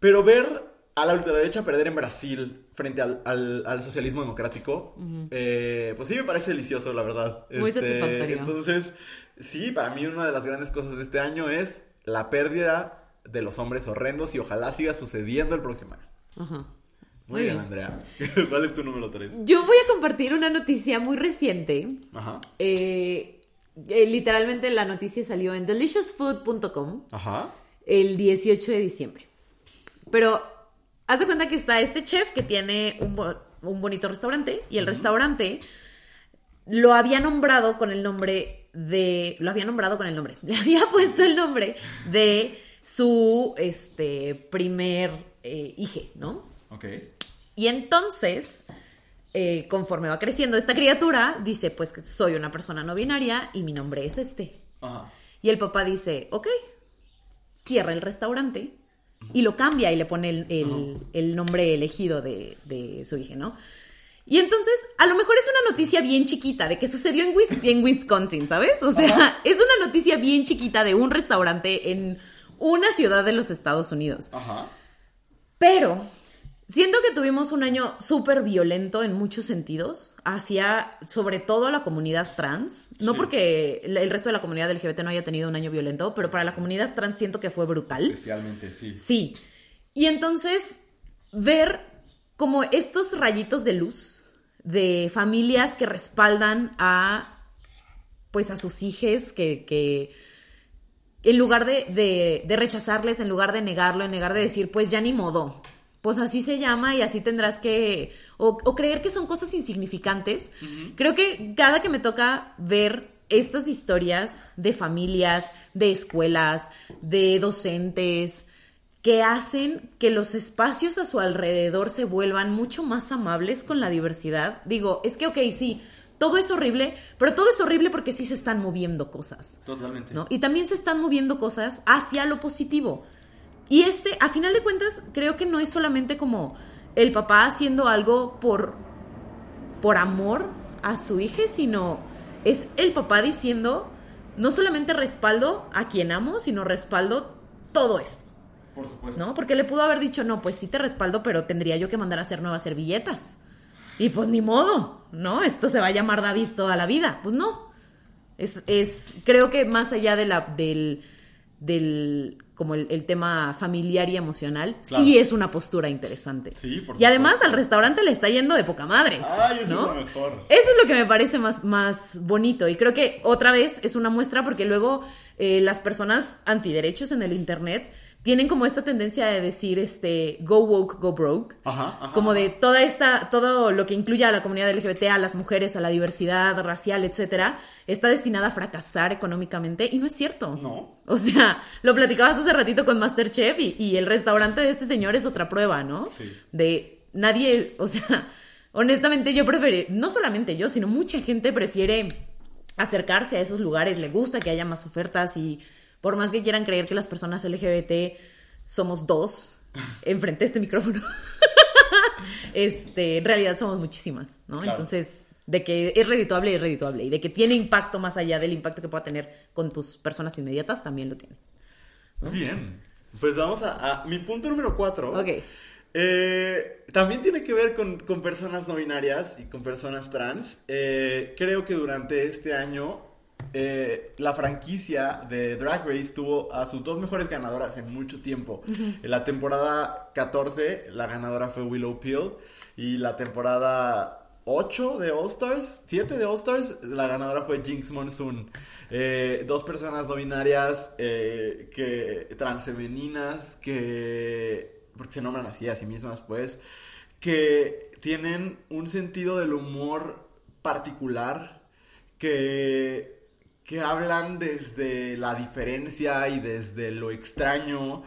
Pero ver a la ultraderecha perder en Brasil frente al, al- al socialismo democrático, eh, pues sí me parece delicioso, la verdad. Este, Muy satisfactorio. Entonces, sí, para mí una de las grandes cosas de este año es la pérdida de los hombres horrendos y ojalá siga sucediendo el próximo año. Ajá. Muy Muy bien, bien. Andrea. ¿Cuál es tu número 3? Yo voy a compartir una noticia muy reciente. Ajá. Eh, eh, literalmente la noticia salió en deliciousfood.com el 18 de diciembre. Pero haz de cuenta que está este chef que tiene un, bo- un bonito restaurante y el restaurante lo había nombrado con el nombre de... Lo había nombrado con el nombre. Le había puesto el nombre de su este, primer eh, hija, ¿no? Ok. Y entonces, eh, conforme va creciendo esta criatura, dice, pues que soy una persona no binaria y mi nombre es este. Ajá. Y el papá dice, ok, cierra el restaurante y lo cambia y le pone el, el- el nombre elegido de, de su hija, ¿no? Y entonces, a lo mejor es una noticia bien chiquita de que sucedió en, Wis- en Wisconsin, ¿sabes? O sea, es una noticia bien chiquita de un restaurante en una ciudad de los Estados Unidos. Ajá. Pero siento que tuvimos un año súper violento en muchos sentidos hacia, sobre todo, la comunidad trans. No Sí. porque el resto de la comunidad LGBT no haya tenido un año violento, pero para la comunidad trans siento que fue brutal. Especialmente, sí. Sí. Y entonces, ver como estos rayitos de luz de familias que respaldan a, pues, a sus hijos, que, que en lugar de, de- de rechazarles, en lugar de negarlo, en lugar de decir, pues ya ni modo, pues así se llama y así tendrás que, o, o creer que son cosas insignificantes. Creo que cada que me toca ver estas historias de familias, de escuelas, de docentes, que hacen que los espacios a su alrededor se vuelvan mucho más amables con la diversidad. Digo, es que, ok, sí, todo es horrible, pero todo es horrible porque sí se están moviendo cosas. Totalmente. ¿no? Y también se están moviendo cosas hacia lo positivo. Y este, a final de cuentas, creo que no es solamente como el papá haciendo algo por, por amor a su hija, sino es el papá diciendo, no solamente respaldo a quien amo, sino respaldo todo esto. Por supuesto. ¿No? Porque le pudo haber dicho, no, pues sí te respaldo, pero tendría yo que mandar a hacer nuevas servilletas. Y pues ni modo, ¿no? Esto se va a llamar David toda la vida. Pues no. Es, es creo que más allá de la, del, del como el, el tema familiar y emocional, Claro. sí es una postura interesante. Sí, por y además supuesto. al restaurante le está yendo de poca madre. Ay, eso ¿no? es lo mejor. Eso es lo que me parece más, más bonito. Y creo que otra vez es una muestra porque luego eh, las personas antiderechos en el Internet tienen como esta tendencia de decir, este, go woke, go broke. Ajá, ajá. Como de toda esta, todo lo que incluye a la comunidad LGBT, a las mujeres, a la diversidad racial, etcétera, está destinada a fracasar económicamente. Y no es cierto. No. O sea, lo platicabas hace ratito con Masterchef y, y el restaurante de este señor es otra prueba, ¿no? Sí. De nadie, o sea, honestamente yo prefiero, no solamente yo, sino mucha gente prefiere acercarse a esos lugares, le gusta que haya más ofertas y por más que quieran creer que las personas LGBT somos dos enfrente de este micrófono, este, en realidad somos muchísimas, ¿no? Claro. Entonces, de que es redituable, es redituable. Y de que tiene impacto más allá del impacto que pueda tener con tus personas inmediatas, también lo tiene. Bien. Pues vamos a, a mi punto número cuatro. Ok. Eh, también tiene que ver con, con personas no binarias y con personas trans. Eh, creo que durante este año eh, la franquicia de Drag Race tuvo a sus dos mejores ganadoras en mucho tiempo. En la temporada 14 la ganadora fue Willow Peel y la temporada 8 de All Stars, 7 de All Stars, la ganadora fue Jinx Monsoon. Eh, dos personas no binarias, eh, que transfemeninas, que porque se nombran así a sí mismas, pues, que tienen un sentido del humor particular, que, que hablan desde la diferencia y desde lo extraño,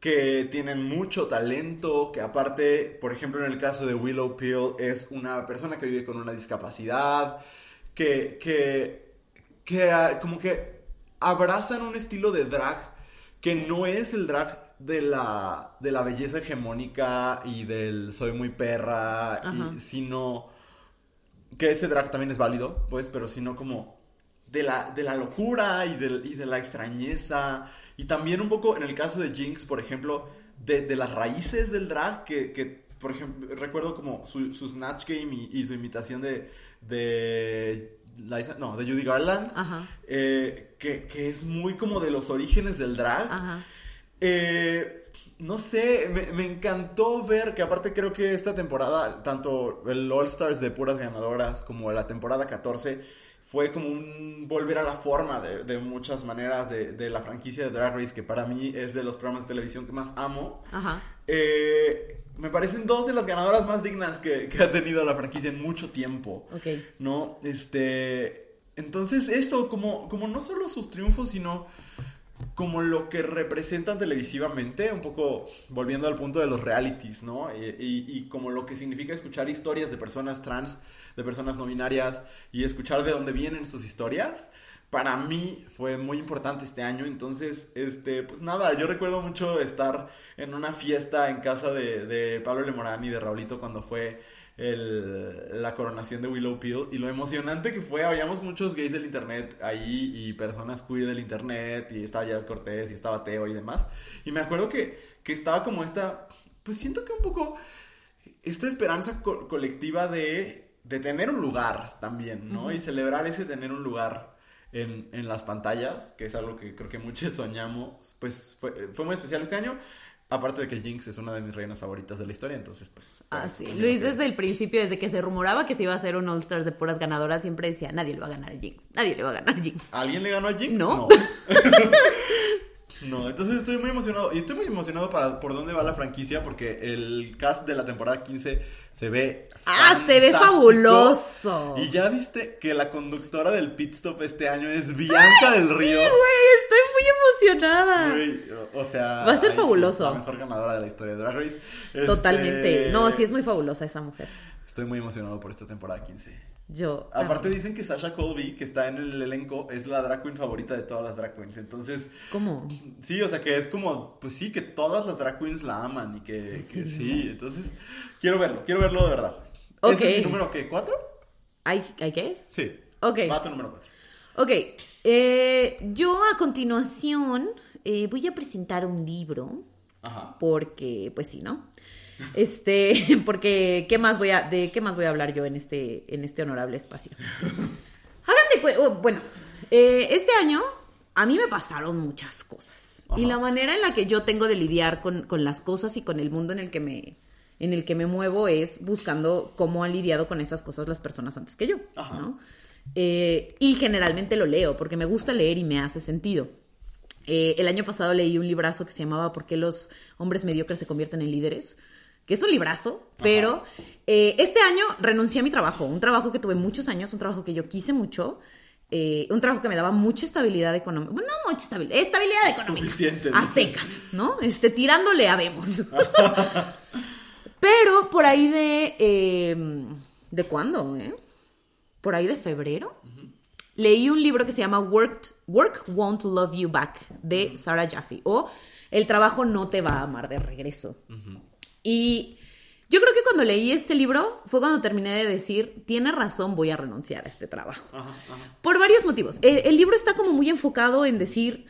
que tienen mucho talento, que aparte, por ejemplo, en el caso de Willow Peel, es una persona que vive con una discapacidad, que, que, que ah, como que abrazan un estilo de drag que no es el drag de la, de la belleza hegemónica y del soy muy perra, y, sino que ese drag también es válido, pues, pero sino como de la, de la locura y de, y de la extrañeza. Y también un poco en el caso de Jinx, por ejemplo, de, de las raíces del drag, que, que, por ejemplo, recuerdo como su, su Snatch Game y, y su imitación de, de Liza- no, de Judy Garland, Ajá. eh, que, que es muy como de los orígenes del drag. Ajá. Eh, no sé, me, me encantó ver que aparte creo que esta temporada, tanto el All Stars de puras ganadoras como la temporada 14, fue como un volver a la forma de, de muchas maneras de, de la franquicia de Drag Race, que para mí es de los programas de televisión que más amo. Ajá. Eh, me parecen dos de las ganadoras más dignas que, que ha tenido la franquicia en mucho tiempo. ¿no? Este, entonces eso, como, como no solo sus triunfos, sino como lo que representan televisivamente, un poco volviendo al punto de los realities, ¿no? Y, y- y como lo que significa escuchar historias de personas trans, de personas no binarias, y escuchar de dónde vienen sus historias. Para mí fue muy importante este año, entonces, este, pues nada, yo recuerdo mucho estar en una fiesta en casa de, de Pablo Lemorán y de Raulito cuando fue el- la coronación de Willow Peel y lo emocionante que fue, habíamos muchos gays del internet ahí y personas queer del internet y estaba Jared Cortés y estaba Teo y demás y me acuerdo que, que estaba como esta, pues siento que un poco esta esperanza co- colectiva de, de tener un lugar también, ¿no? Y celebrar ese tener un lugar en, en las pantallas, que es algo que creo que muchos soñamos, pues fue, fue muy especial este año. Aparte de que Jinx es una de mis reinas favoritas de la historia, entonces pues... Ah, sí. Luis, desde el principio, desde que se rumoraba que se iba a hacer un All Stars de puras ganadoras, siempre decía, nadie le va a ganar a Jinx. Nadie le va a ganar a Jinx. ¿Alguien le ganó a Jinx? No. No, No, entonces estoy muy emocionado. Y estoy muy emocionado para por dónde va la franquicia porque el cast de la temporada 15 se ve. ¡Ah, se ve fabuloso! Y ya viste que la conductora del pit stop este año es Bianca del Río. Güey, estoy muy emocionada. Güey, o, o sea. Va a ser sí, fabuloso. la mejor ganadora de la historia de Drag Race. Este, Totalmente. No, sí es muy fabulosa esa mujer. Estoy muy emocionado por esta temporada 15. Yo. Aparte dicen que Sasha Colby, que está en el elenco, es la drag queen favorita de todas las drag queens. Entonces, ¿Cómo? sí, o sea que es como, pues sí, que todas las drag queens la aman y que, ¿En que sí. Entonces, quiero verlo, quiero verlo de verdad. Ok. ¿Ese es mi número qué? ¿Cuatro? ¿Hay, ¿hay qué es? Sí. Ok. Va tu número cuatro. Ok. eh, yo a continuación eh, voy a presentar un libro. Ajá. Porque, pues sí, ¿no? Este, porque ¿qué más voy a, de qué más voy a hablar yo en este, en este honorable espacio? Cue- oh, bueno, eh, este año a mí me pasaron muchas cosas. Y la manera en la que yo tengo de lidiar con, con las cosas y con el mundo en el que me, en el que me muevo es buscando cómo han lidiado con esas cosas las personas antes que yo, Ajá. ¿no? Eh, y generalmente lo leo porque me gusta leer y me hace sentido. Eh, el año pasado leí un librazo que se llamaba ¿Por qué los hombres mediocres se convierten en líderes? Que es un librazo, pero eh, este año renuncié a mi trabajo, un trabajo que tuve muchos años, un trabajo que yo quise mucho, eh, un trabajo que me daba mucha estabilidad económica, bueno, no mucha estabilidad, estabilidad económica, Suficiente, a secas, ¿no? Este, tirándole a vemos. pero por ahí de, eh, ¿de cuándo, eh? Por ahí de febrero leí un libro que se llama Work, Work Won't Love You Back de Sarah Jaffe o El trabajo no te va a amar de regreso. Y yo creo que cuando leí este libro fue cuando terminé de decir, tiene razón, voy a renunciar a este trabajo. Ajá, ajá. Por varios motivos. El, el libro está como muy enfocado en decir,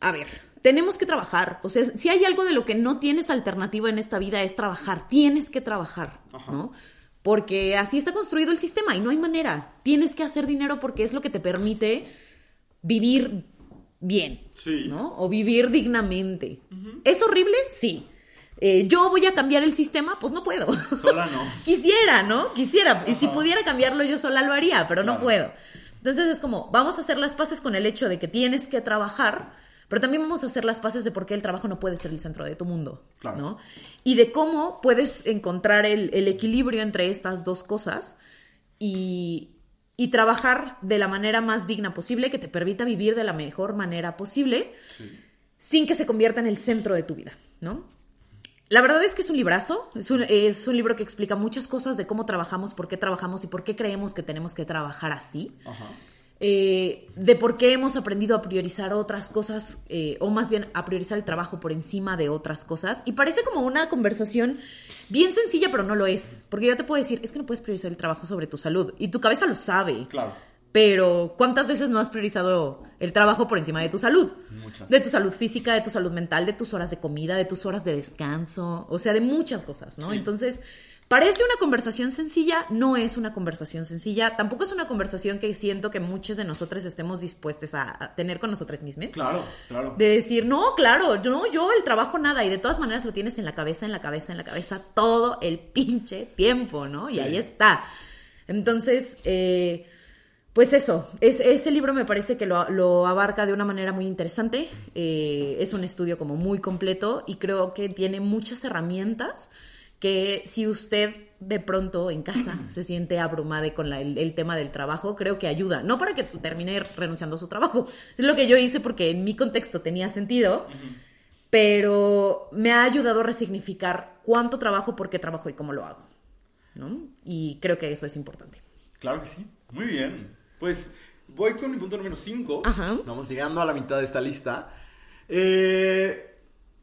a ver, tenemos que trabajar. O sea, si hay algo de lo que no tienes alternativa en esta vida es trabajar. Tienes que trabajar, Ajá. ¿no? Porque así está construido el sistema y no hay manera. Tienes que hacer dinero porque es lo que te permite vivir bien, Sí. ¿no? O vivir dignamente. ¿Es horrible? Sí. Eh, ¿Yo voy a cambiar el sistema? Pues no puedo. Sola no. Quisiera, ¿no? Quisiera. Y si pudiera cambiarlo yo sola lo haría, pero no puedo. Entonces es como, vamos a hacer las paces con el hecho de que tienes que trabajar, pero también vamos a hacer las paces de por qué el trabajo no puede ser el centro de tu mundo, Claro. ¿no? Y de cómo puedes encontrar el, el equilibrio entre estas dos cosas y, y trabajar de la manera más digna posible, que te permita vivir de la mejor manera posible, Sí. sin que se convierta en el centro de tu vida, ¿no? La verdad es que es un librazo, es un, es un libro que explica muchas cosas de cómo trabajamos, por qué trabajamos y por qué creemos que tenemos que trabajar así. Ajá. Eh, de por qué hemos aprendido a priorizar otras cosas, eh, o más bien a priorizar el trabajo por encima de otras cosas. Y parece como una conversación bien sencilla, pero no lo es. Porque yo te puedo decir, es que no puedes priorizar el trabajo sobre tu salud. Y tu cabeza lo sabe. Claro. Pero, ¿cuántas veces no has priorizado el trabajo por encima de tu salud? Muchas. De tu salud física, de tu salud mental, de tus horas de comida, de tus horas de descanso, o sea, de muchas cosas, ¿no? Sí. Entonces, parece una conversación sencilla, no es una conversación sencilla, tampoco es una conversación que siento que muchos de nosotros estemos dispuestos a, a tener con nosotros mismos. Claro, claro. De decir, no, claro, no, yo el trabajo nada, y de todas maneras lo tienes en la cabeza, en la cabeza, en la cabeza todo el pinche tiempo, ¿no? Y Sí. ahí está. Entonces, eh, pues eso, es, ese libro me parece que lo, lo abarca de una manera muy interesante, eh, es un estudio como muy completo y creo que tiene muchas herramientas que si usted de pronto en casa se siente abrumada con la- el, el tema del trabajo, creo que ayuda. No para que termine renunciando a su trabajo, es lo que yo hice porque en mi contexto tenía sentido, pero me ha ayudado a resignificar cuánto trabajo, por qué trabajo y cómo lo hago. ¿no? Y creo que eso es importante. Claro que sí. Muy bien. Pues voy con mi punto número 5. Ajá. Vamos llegando a la mitad de esta lista. Eh,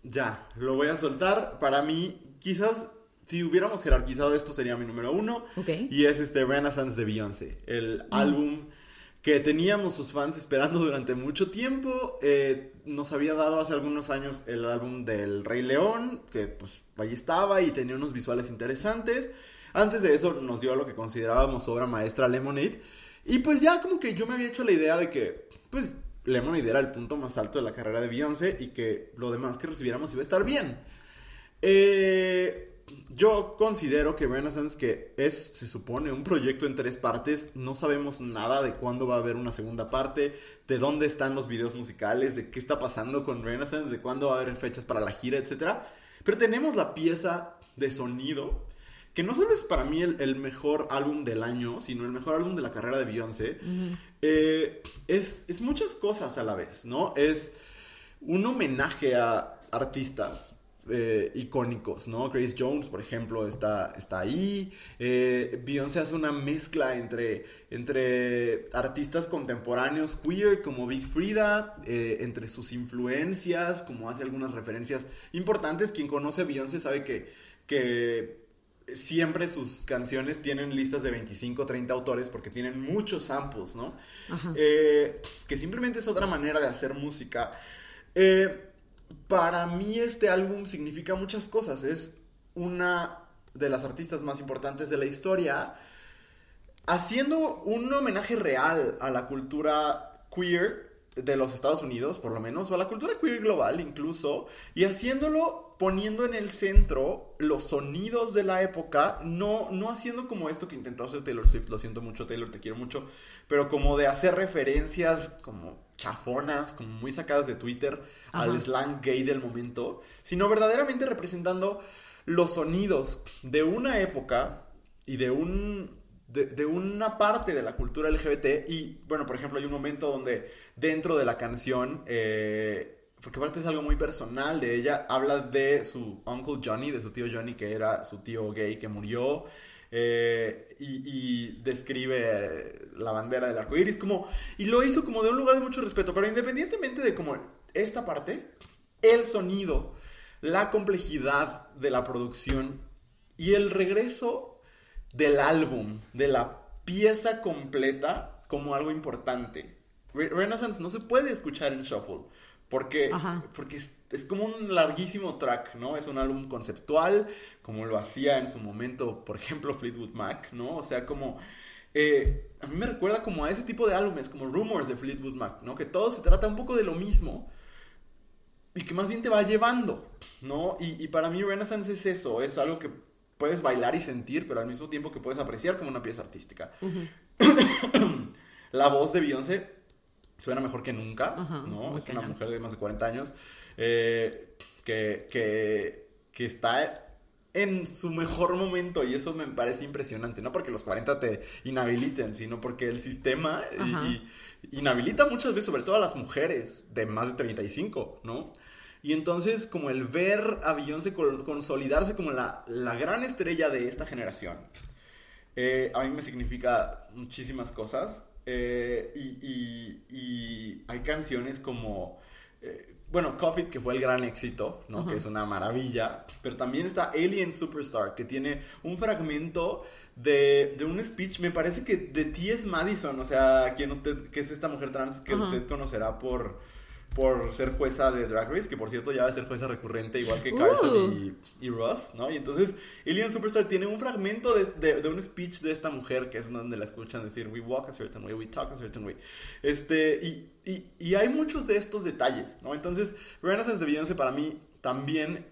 ya, lo voy a soltar. Para mí, quizás si hubiéramos jerarquizado esto sería mi número uno. Ok. Y es este Renaissance de Beyoncé. El álbum que teníamos sus fans esperando durante mucho tiempo. Eh, nos había dado hace algunos años el álbum del Rey León, que pues ahí estaba y tenía unos visuales interesantes. Antes de eso nos dio lo que considerábamos obra maestra Lemonade. Y pues ya como que yo me había hecho la idea de que pues Lemonade era el punto más alto de la carrera de Beyoncé y que lo demás que recibiéramos iba a estar bien. Eh, yo considero que Renaissance, que es, se supone, un proyecto en tres partes, no sabemos nada de cuándo va a haber una segunda parte, de dónde están los videos musicales, de qué está pasando con Renaissance, de cuándo va a haber fechas para la gira, etc. Pero tenemos la pieza de sonido, que no solo es para mí el, el mejor álbum del año, sino el mejor álbum de la carrera de Beyoncé. Eh, es, es muchas cosas a la vez, ¿no? Es un homenaje a artistas eh, icónicos, ¿no? Grace Jones, por ejemplo, está, está ahí. Eh, Beyoncé hace una mezcla entre, entre artistas contemporáneos queer como Big Frida, entre sus influencias, como hace algunas referencias importantes. Quien conoce a Beyoncé sabe que, que siempre sus canciones tienen listas de 25 o 30 autores porque tienen muchos samples, ¿no? Eh, que simplemente es otra manera de hacer música. Eh, para mí este álbum significa muchas cosas. Es una de las artistas más importantes de la historia, haciendo un homenaje real a la cultura queer de los Estados Unidos, por lo menos, o a la cultura queer global incluso, y haciéndolo poniendo en el centro los sonidos de la época, no, no haciendo como esto que intentó hacer Taylor Swift, lo siento mucho Taylor, te quiero mucho, pero como de hacer referencias como chafonas, como muy sacadas de Twitter al slang gay del momento, sino verdaderamente representando los sonidos de una época y de un de, una parte de la cultura LGBT y bueno, por ejemplo hay un momento donde dentro de la canción eh, porque aparte es algo muy personal de ella, habla de su uncle Johnny, de su tío Johnny, que era su tío gay que murió, eh, y, describe la bandera del arco iris, como, y lo hizo como de un lugar de mucho respeto, pero independientemente de como esta parte, el sonido, la complejidad de la producción y el regreso del álbum, de la pieza completa, como algo importante. Renaissance no se puede escuchar en shuffle. Porque, porque es, como un larguísimo track, ¿no? Es un álbum conceptual, como lo hacía en su momento, por ejemplo, Fleetwood Mac, ¿no? O sea, como... Eh, a mí me recuerda como a ese tipo de álbumes, como Rumors de Fleetwood Mac, ¿no? Que todo se trata un poco de lo mismo y que más bien te va llevando, ¿no? Y, para mí Renaissance es eso, es algo que puedes bailar y sentir, pero al mismo tiempo que puedes apreciar como una pieza artística. La voz de Beyoncé suena mejor que nunca, ¿no? Es una mujer de más de 40 años eh, que, que, está en su mejor momento y eso me parece impresionante, no porque los 40 te inhabiliten, sino porque el sistema inhabilita muchas veces, sobre todo a las mujeres de más de 35, ¿no? Y entonces como el ver a Beyoncé consolidarse como la, la gran estrella de esta generación, eh, a mí me significa muchísimas cosas. Eh, y, hay canciones como, eh, bueno, Coffee, que fue el gran éxito, ¿no? Que es una maravilla. Pero también está Alien Superstar, que tiene un fragmento de, de un speech, me parece que de T.S. Madison, o sea, quien usted, que es esta mujer trans que usted conocerá por por ser jueza de Drag Race, que por cierto ya va a ser jueza recurrente, igual que Carson uh. y, Ross, ¿no? Y entonces, Alien Superstar tiene un fragmento de, de, un speech de esta mujer, que es donde la escuchan decir, we walk a certain way, we talk a certain way. Este, y, y, y hay muchos de estos detalles, ¿no? Entonces, Renaissance de Beyoncé para mí también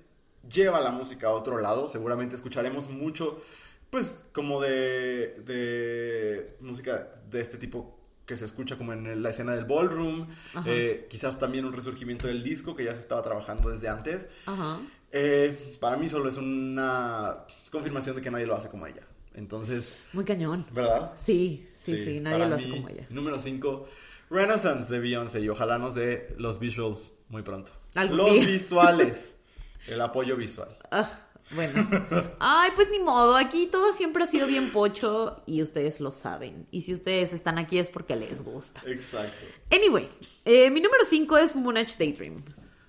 lleva la música a otro lado, seguramente escucharemos mucho, pues, como de, de música de este tipo que se escucha como en la escena del ballroom, eh, quizás también un resurgimiento del disco que ya se estaba trabajando desde antes. Eh, para mí solo es una confirmación de que nadie lo hace como ella. Entonces... Muy cañón. ¿Verdad? Sí, sí, sí, nadie lo hace como ella. Número 5, Renaissance de Beyoncé y ojalá nos dé los visuals muy pronto. los visuales, el apoyo visual. Ah. Bueno. Ay, pues ni modo. Aquí todo siempre ha sido bien pocho y ustedes lo saben. Y si ustedes están aquí es porque les gusta. Exacto. Anyway, eh, mi número 5 es Moonage Daydream.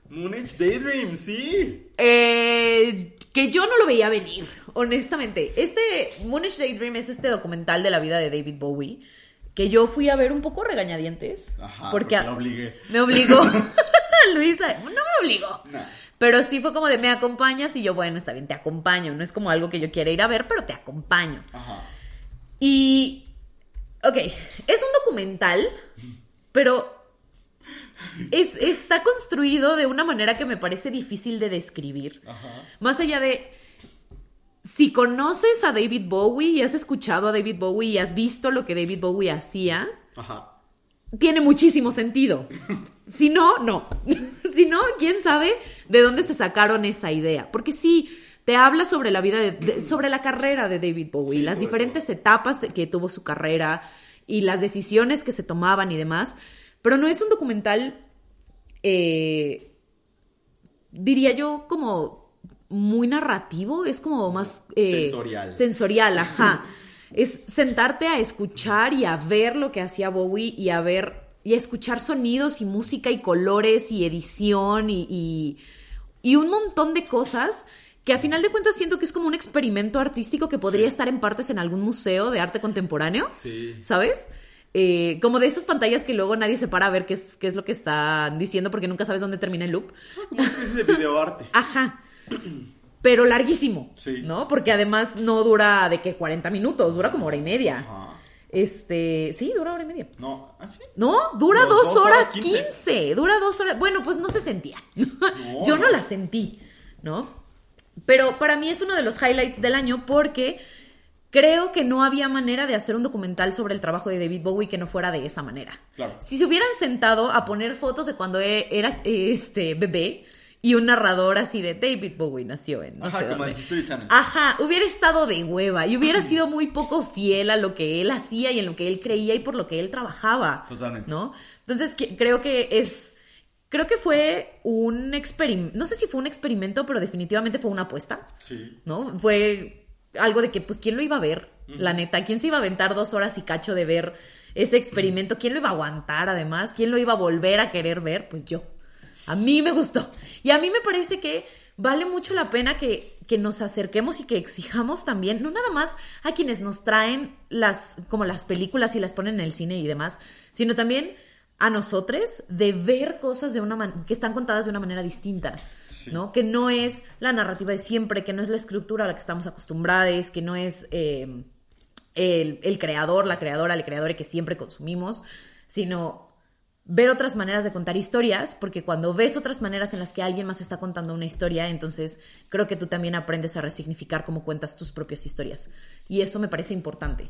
Moonage Daydream, sí. Eh, que yo no lo veía venir, honestamente. Este Moonage Daydream es este documental de la vida de David Bowie que yo fui a ver un poco regañadientes. Ajá, porque, me obligué. Me obligó. Luisa, no me obligó. Pero sí fue como de, ¿me acompañas? Y yo, bueno, está bien, te acompaño. No es como algo que yo quiera ir a ver, pero te acompaño. Ajá. Y, ok, es un documental, pero es, está construido de una manera que me parece difícil de describir. Ajá. Más allá de, si conoces a David Bowie y has escuchado a David Bowie y has visto lo que David Bowie hacía, Ajá tiene muchísimo sentido. Si no, no. si no, quién sabe de dónde se sacaron esa idea. Porque sí, te habla sobre la vida, de, sobre la carrera de David Bowie, las diferentes etapas que tuvo su carrera y las decisiones que se tomaban y demás. Pero no es un documental eh, diría yo, como muy narrativo, es como más... eh, Sensorial. Sensorial, ajá. es sentarte a escuchar y a ver lo que hacía Bowie y a ver y escuchar sonidos y música y colores y edición y, y, y un montón de cosas que a final de cuentas siento que es como un experimento artístico que podría Sí. estar en partes en algún museo de arte contemporáneo. Sí. ¿Sabes? Eh, como de esas pantallas que luego nadie se para a ver qué es, qué es lo que están diciendo porque nunca sabes dónde termina el loop. Como una especie de videoarte. Ajá. Pero larguísimo. Sí. ¿No? Porque además no dura de que 40 minutos, dura como hora y media. Ajá. Este. Sí, dura hora y media. No, ¿así? No, dura No, dos, dos horas quince. Dura dos horas. Bueno, pues no se sentía. Yo no no. la sentí, ¿no? Pero para mí es uno de los highlights del año porque creo que no había manera de hacer un documental sobre el trabajo de David Bowie que no fuera de esa manera. Claro. Si se hubieran sentado a poner fotos de cuando e- era este bebé y un narrador así de David Bowie nació en no Ajá, sé como dónde. Ajá, hubiera estado de hueva y hubiera sido muy poco fiel a lo que él hacía y en lo que él creía y por lo que él trabajaba. Totalmente. ¿No? Entonces que- creo que es. Creo que fue un experimento. No sé si fue un experimento, pero definitivamente fue una apuesta. Sí. ¿No? Fue algo de que, pues, ¿quién lo iba a ver? La neta, ¿quién se iba a aventar dos horas y cacho de ver ese experimento? ¿Quién lo iba a aguantar además? ¿Quién lo iba a volver a querer ver? Pues yo. A mí me gustó. Y a mí me parece que vale mucho la pena que, que nos acerquemos y que exijamos también, no nada más a quienes nos traen las, como las películas y las ponen en el cine y demás, sino también a nosotros de ver cosas de una man- que están contadas de una manera distinta, Sí. ¿no? Que no es la narrativa de siempre, que no es la estructura a la que estamos acostumbrados, que no es eh, el, el creador, la creadora, el creador que siempre consumimos, sino ver otras maneras de contar historias, porque cuando ves otras maneras en las que alguien más está contando una historia, entonces creo que tú también aprendes a resignificar cómo cuentas tus propias historias. Y eso me parece importante,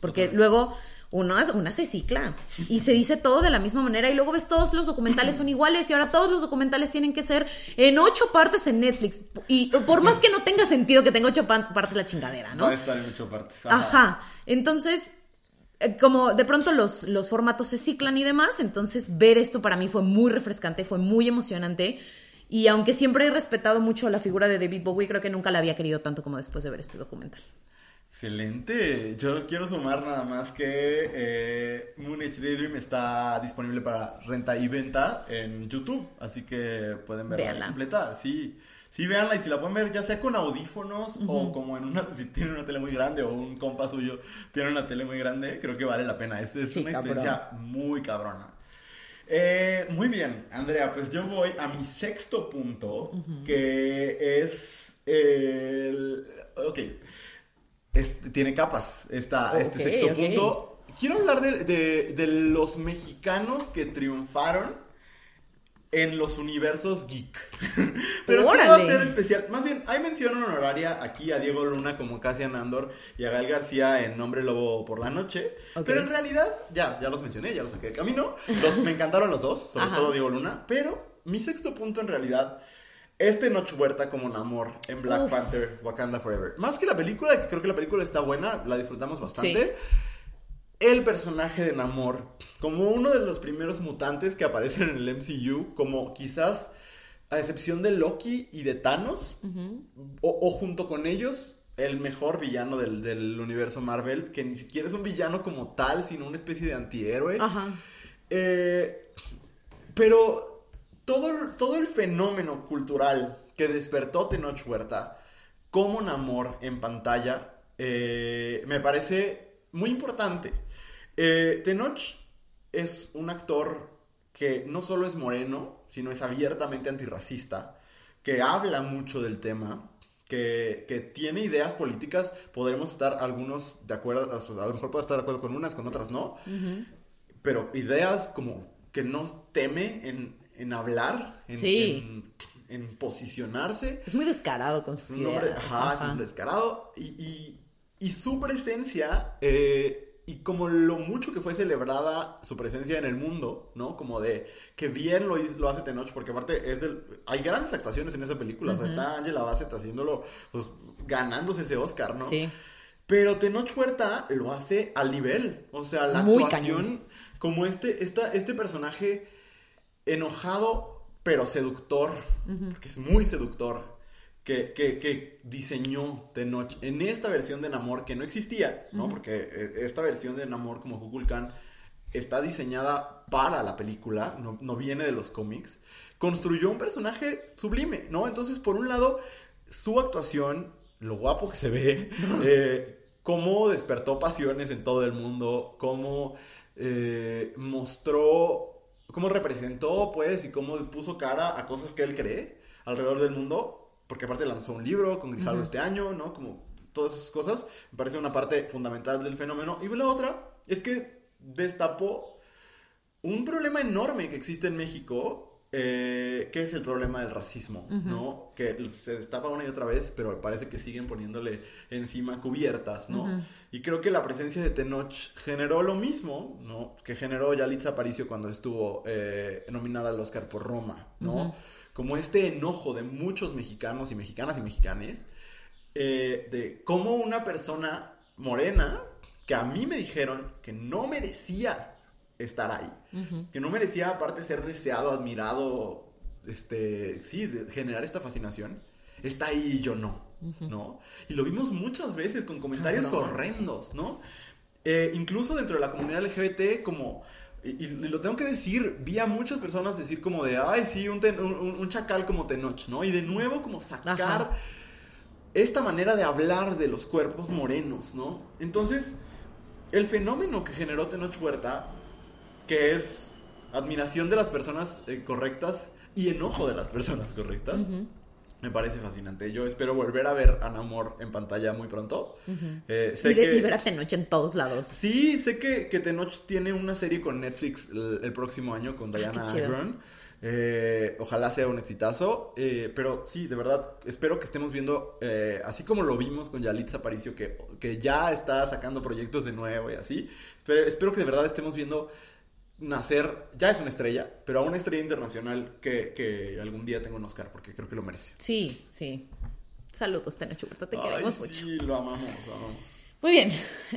porque luego una, una se cicla y se dice todo de la misma manera y luego ves todos los documentales son iguales y ahora todos los documentales tienen que ser en ocho partes en Netflix. Y por más que no tenga sentido que tenga ocho partes la chingadera, ¿no? Va a estar en ocho partes. Ajá. Entonces, eh, como de pronto los, los formatos se ciclan y demás, entonces ver esto para mí fue muy refrescante, fue muy emocionante. Y aunque siempre he respetado mucho la figura de David Bowie, creo que nunca la había querido tanto como después de ver este documental. Excelente. Yo quiero sumar nada más que eh, Moon Age Daydream está disponible para renta y venta en YouTube, así que pueden verla Véanla. completa. Sí, sí, véanla y si la pueden ver ya sea con audífonos o como en una, si tienen una tele muy grande o un compa suyo tiene una tele muy grande, creo que vale la pena. Es, es Sí, una cabrón. experiencia muy cabrona. Eh, muy bien, Andrea, pues yo voy a mi sexto punto, que es el... Ok, este, tiene capas esta, este sexto punto. Quiero hablar de, de- de los mexicanos que triunfaron en los universos geek. Pero quiero ¡Órale! hacer especial. Más bien, hay mención honoraria aquí a Diego Luna como Cassian Andor y a Gal García en Nombre Lobo por la Noche. Pero en realidad, ya, ya los mencioné, ya los saqué del camino. Los, me encantaron los dos, sobre Ajá. todo Diego Luna. Pero mi sexto punto en realidad es Tenoch Huerta como Namor en Black Uf. Panther Wakanda Forever. Más que la película, que creo que la película está buena, la disfrutamos bastante. El personaje de Namor, como uno de los primeros mutantes que aparecen en el MCU, como quizás a excepción de Loki y de Thanos, o, o junto con ellos, el mejor villano del, del universo Marvel, que ni siquiera es un villano como tal, sino una especie de antihéroe. Ajá. Eh, pero todo, el- todo el fenómeno cultural que despertó Tenoch Huerta como Namor en pantalla eh, me parece muy importante. Eh, Tenoch es un actor que no solo es moreno, sino es abiertamente antirracista, que habla mucho del tema, que, que tiene ideas políticas, podremos estar algunos de acuerdo, a lo mejor puedo estar de acuerdo con unas, con otras no, pero ideas como que no teme en, en hablar, en, Sí. en- en posicionarse. Es muy descarado con sus ideas. ajá, es un descarado. Y, y- y su presencia, eh, y como lo mucho que fue celebrada su presencia en el mundo, ¿no? Como de que bien lo, lo hace Tenoch, porque aparte es del. Hay grandes actuaciones en esa película. O sea, está Angela Bassett haciéndolo, pues ganándose ese Oscar, ¿no? Sí. Pero Tenoch Huerta lo hace al nivel. O sea, la Muy actuación, como este, esta, este personaje enojado, pero seductor, porque es muy seductor, que, que, que diseñó Tenoch en esta versión de Namor que no existía, ¿no? Porque eh, esta versión de Namor como Kukulkan está diseñada para la película, no, no viene de los cómics, construyó un personaje sublime, ¿no? Entonces, por un lado, su actuación, lo guapo que se ve, eh, cómo despertó pasiones en todo el mundo, cómo eh, mostró, cómo representó, pues, y cómo puso cara a cosas que él cree alrededor del mundo, porque aparte lanzó un libro con Grijalvo este año, ¿no? Como todas esas cosas, me parece una parte fundamental del fenómeno. Y la otra es que destapó un problema enorme que existe en México, eh, que es el problema del racismo, ¿no? Que se destapa una y otra vez, pero parece que siguen poniéndole encima cubiertas, ¿no? Y creo que la presencia de Tenoch generó lo mismo, ¿no? Que generó Yalitza Aparicio cuando estuvo eh, nominada al Oscar por Roma, ¿no? Como este enojo de muchos mexicanos y mexicanas y mexicanes eh, de cómo una persona morena que a mí me dijeron que no merecía estar ahí. Que no merecía aparte ser deseado, admirado, este, sí, generar esta fascinación. Está ahí y yo no, ¿no? Y lo vimos muchas veces con comentarios horrendos, ¿no? Eh, incluso dentro de la comunidad LGBT como... Y, lo tengo que decir, vi a muchas personas decir como de, ay, sí, un, un, chacal como Tenoch, ¿no? Y de nuevo como sacar esta manera de hablar de los cuerpos morenos, ¿no? Entonces, el fenómeno que generó Tenoch Huerta que es admiración de las personas eh, correctas y enojo de las personas correctas. Me parece fascinante. Yo espero volver a ver a Namor en pantalla muy pronto. Eh, sé y, de, que... ver a Tenoch en todos lados. Sí, sé que, que Tenoch tiene una serie con Netflix el, próximo año con Diana Agron. Eh, ojalá sea un exitazo. pero sí, de verdad, espero que estemos viendo, así como lo vimos con Yalitza Aparicio, que, que ya está sacando proyectos de nuevo y así. espero que de verdad estemos viendo nacer, ya es una estrella, pero a una estrella internacional que, algún día tenga un Oscar, porque creo que lo merece. Sí, sí. Saludos, Tenoch Huerta, te queremos mucho. Sí, lo amamos, lo amamos. Muy bien.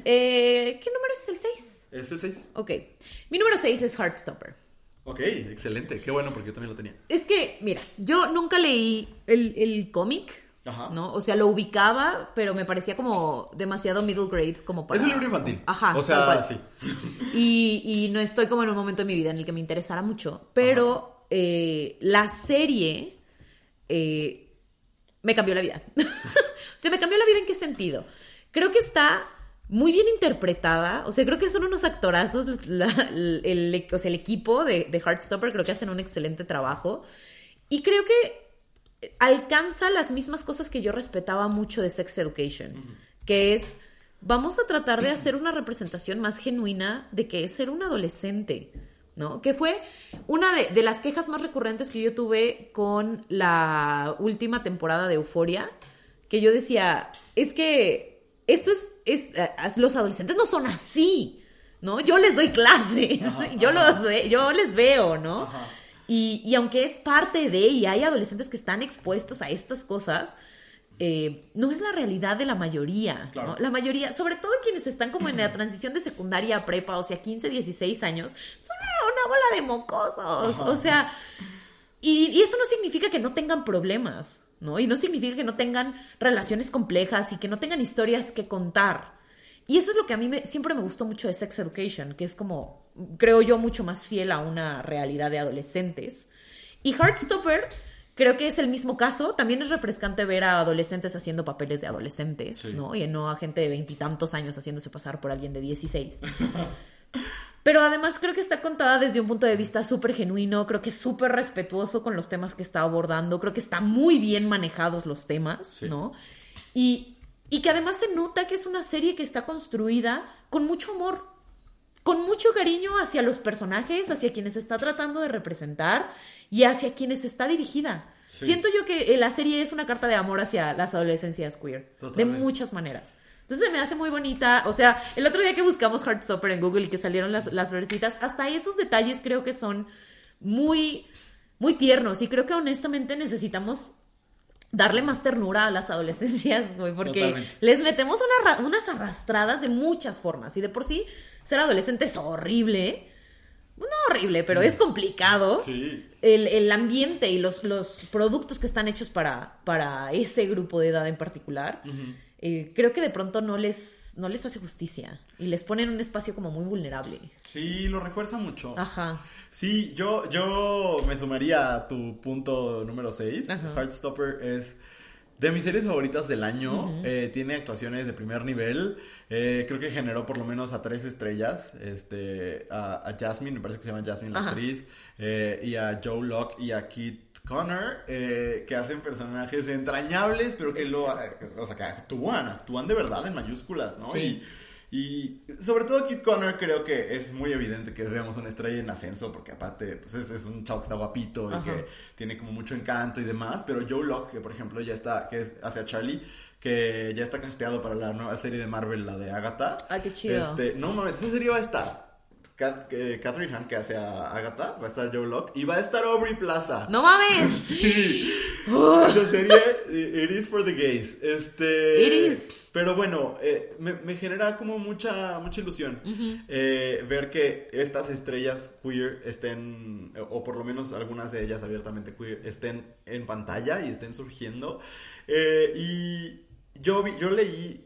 Eh, ¿Qué número es el 6? Es el 6. Ok. Mi número 6 es Heartstopper. Ok, excelente. Qué bueno, porque yo también lo tenía. Es que, mira, yo nunca leí el, el cómic. Ajá. ¿no? O sea, lo ubicaba, pero me parecía como demasiado middle grade como para... Es un libro infantil. Ajá. O sea, sí. Y, y, no estoy como en un momento de mi vida en el que me interesara mucho, pero eh, la serie eh, me cambió la vida. o sea, me cambió la vida en qué sentido. Creo que está muy bien interpretada. O sea, creo que son unos actorazos. el, o sea, el equipo de, de Heartstopper creo que hacen un excelente trabajo. Y creo que alcanza las mismas cosas que yo respetaba mucho de Sex Education, que es, vamos a tratar de hacer una representación más genuina de que es ser un adolescente, ¿no? Que fue una de, las quejas más recurrentes que yo tuve con la última temporada de Euforia, que yo decía, es que esto es, es eh, los adolescentes no son así, ¿no? Yo les doy clases, yo, Los yo les veo, ¿no? Y, aunque es parte de, y hay adolescentes que están expuestos a estas cosas, eh, no es la realidad de la mayoría. La mayoría, sobre todo quienes están como en la transición de secundaria a prepa, o sea, 15, 16 años, son una bola de mocosos. O sea, y, y, eso no significa que no tengan problemas, ¿no? Y no significa que no tengan relaciones complejas y que no tengan historias que contar. Y eso es lo que a mí siempre me gustó mucho de Sex Education, que es como, creo yo, mucho más fiel a una realidad de adolescentes. Y Heartstopper creo que es el mismo caso. También es refrescante ver a adolescentes haciendo papeles de adolescentes, ¿no? Y no a gente de veintitantos años haciéndose pasar por alguien de 16. Pero además creo que está contada desde un punto de vista súper genuino, creo que es súper respetuoso con los temas que está abordando, creo que están muy bien manejados los temas, ¿no? Y y que además se nota que es una serie que está construida con mucho amor, con mucho cariño hacia los personajes, hacia quienes está tratando de representar y hacia quienes está dirigida. Siento yo que eh, la serie es una carta de amor hacia las adolescencias queer, de muchas maneras. Entonces me hace muy bonita. O sea, el otro día que buscamos Heartstopper en Google y que salieron las, las florecitas, hasta esos detalles creo que son muy, muy tiernos. Y creo que honestamente necesitamos darle más ternura a las adolescencias, güey, porque les metemos unas arrastradas de muchas formas y de por sí ser adolescente es horrible, no horrible, pero es complicado. Sí. El, el ambiente y los, los productos que están hechos para, para ese grupo de edad en particular, eh, creo que de pronto no les, no les hace justicia y les ponen un espacio como muy vulnerable. Sí, lo refuerza mucho. Ajá. Sí, yo, yo me sumaría a tu punto número 6. Ajá. Heartstopper es de mis series favoritas del año. Eh, tiene actuaciones de primer nivel. Eh, creo que generó por lo menos a tres estrellas. Este, a, a Jasmine, me parece que se llama Jasmine la Ajá. actriz. eh, y a Joe Locke y a Kit Connor, eh, que hacen personajes entrañables, pero que lo, o sea, que actúan, actúan de verdad en mayúsculas, ¿no? Sí. Y, y sobre todo Kit Connor creo que es muy evidente que veamos una estrella en ascenso, porque aparte pues es, es un chavo que está guapito y Ajá. que tiene como mucho encanto y demás, pero Joe Locke, que por ejemplo ya está, que es hacia Charlie, que ya está casteado para la nueva serie de Marvel, la de Agatha. Ay, qué chido. Este, no mames, esa serie va a estar. Cat- eh, Catherine Hahn, que hace a Agatha, va a estar Joe Locke y va a estar Aubrey Plaza. ¡No mames! Sí. Esa serie, eh, It is for the gays. Este. It is. Pero bueno, eh, me, me genera como mucha, mucha ilusión eh, ver que estas estrellas queer estén, o por lo menos algunas de ellas abiertamente queer, estén en pantalla y estén surgiendo. Eh, y yo, vi- yo leí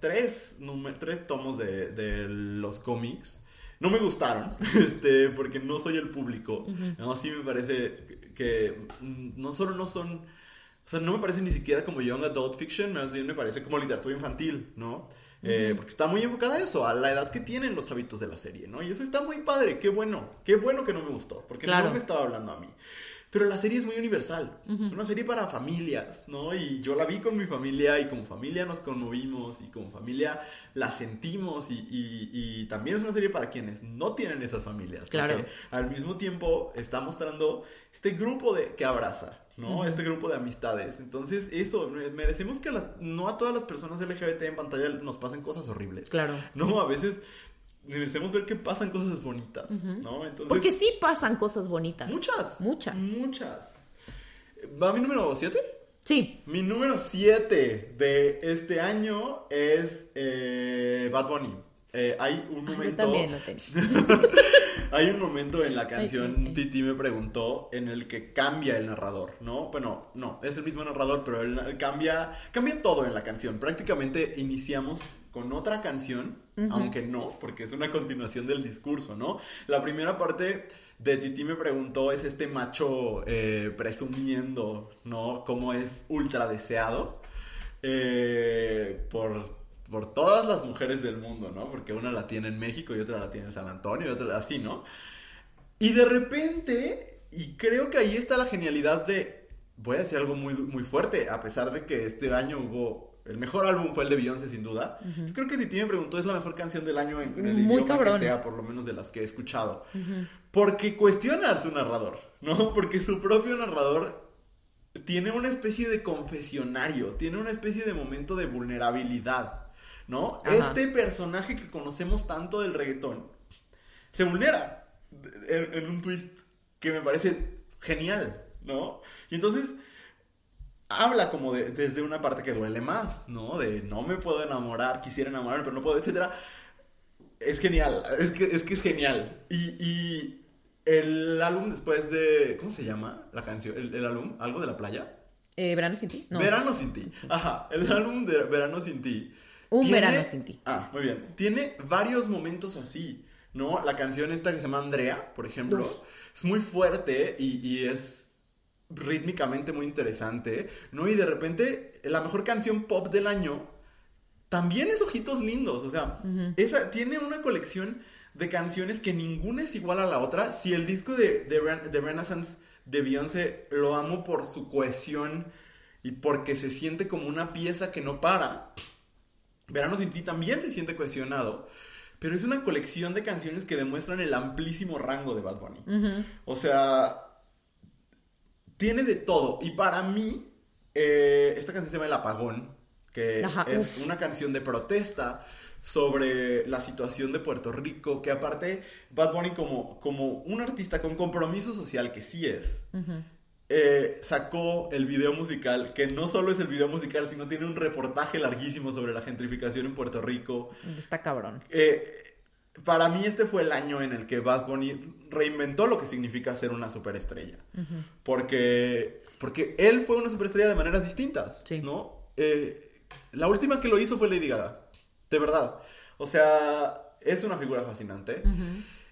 tres, tres tomos de, de los cómics. No me gustaron, este, porque no soy el público. No, sí me parece que, no solo no son, o sea, no me parece ni siquiera como young adult fiction, más bien me parece como literatura infantil, ¿no? Eh, porque está muy enfocada a eso, a la edad que tienen los chavitos de la serie, ¿no? Y eso está muy padre, qué bueno, qué bueno que no me gustó, porque Claro. no me estaba hablando a mí. Pero la serie es muy universal, es una serie para familias, ¿no? Y yo la vi con mi familia y como familia nos conmovimos y como familia la sentimos y, y- y también es una serie para quienes no tienen esas familias. Claro. porque al mismo tiempo está mostrando este grupo de, que abraza, ¿no? Este grupo de amistades. Entonces, eso, me- merecemos que a las- no a todas las personas LGBT en pantalla nos pasen cosas horribles. Claro. No, a veces merecemos ver que pasan cosas bonitas, ¿no? Entonces, Porque sí pasan cosas bonitas. Muchas. Muchas. Muchas. ¿Va mi número 7? Sí. Mi número 7 de este año es eh, Bad Bunny. Eh, hay un Ah, yo momento. también lo tenía. Hay un momento en la canción Ay, ay. Titi me preguntó en el que cambia el narrador, ¿no? Bueno, no, es el mismo narrador, pero él cambia, cambia todo en la canción. Prácticamente iniciamos con otra canción, aunque no, porque es una continuación del discurso, ¿no? La primera parte de Titi me preguntó es este macho eh, presumiendo, ¿no? Cómo es ultra deseado eh, por, por todas las mujeres del mundo, ¿no? Porque una la tiene en México y otra la tiene en San Antonio y otra así, ¿no? Y de repente, y creo que ahí está la genialidad de, voy a decir algo muy, muy fuerte, a pesar de que este año hubo, el mejor álbum fue el de Beyoncé sin duda, yo creo que Titi me preguntó, es la mejor canción del año en, en el Muy idioma cabrón. que sea, por lo menos de las que he escuchado. Porque cuestiona a su narrador, ¿no? Porque su propio narrador tiene una especie de confesionario, tiene una especie de momento de vulnerabilidad, ¿no? Ajá. Este personaje que conocemos tanto del reggaetón se vulnera en, en un twist que me parece genial, ¿no? Y entonces habla como de, desde una parte que duele más, ¿no? De no me puedo enamorar, quisiera enamorarme, pero no puedo, etcétera. Es genial, es que es, que es genial. Y, y el álbum después de, ¿cómo se llama la canción? El, el álbum, algo de la playa. Eh, ¿Verano sin ti? No. Verano sin ti. Ajá, el álbum de Verano sin ti. Un verano sin ti. Ah, muy bien. Tiene varios momentos así, ¿no? La canción esta que se llama Andrea, por ejemplo, Uf. es muy fuerte y, y es rítmicamente muy interesante, ¿no? Y de repente, la mejor canción pop del año también es Ojitos Lindos, o sea, esa tiene una colección de canciones que ninguna es igual a la otra. Si el disco de, de, Ren- de Renaissance de Beyoncé lo amo por su cohesión y porque se siente como una pieza que no para, Verano sin ti también se siente cohesionado. Pero es una colección de canciones que demuestran el amplísimo rango de Bad Bunny. O sea, tiene de todo. Y para mí, eh, esta canción se llama El Apagón, que Ajá, es uf. una canción de protesta sobre la situación de Puerto Rico, que aparte Bad Bunny como, como un artista con compromiso social, que sí es, eh, sacó el video musical, que no solo es el video musical, sino tiene un reportaje larguísimo sobre la gentrificación en Puerto Rico. Está cabrón. Eh, para mí este fue el año en el que Bad Bunny reinventó lo que significa ser una superestrella. Porque, porque él fue una superestrella de maneras distintas, Sí. ¿no? Eh, la última que lo hizo fue Lady Gaga, de verdad. O sea, es una figura fascinante.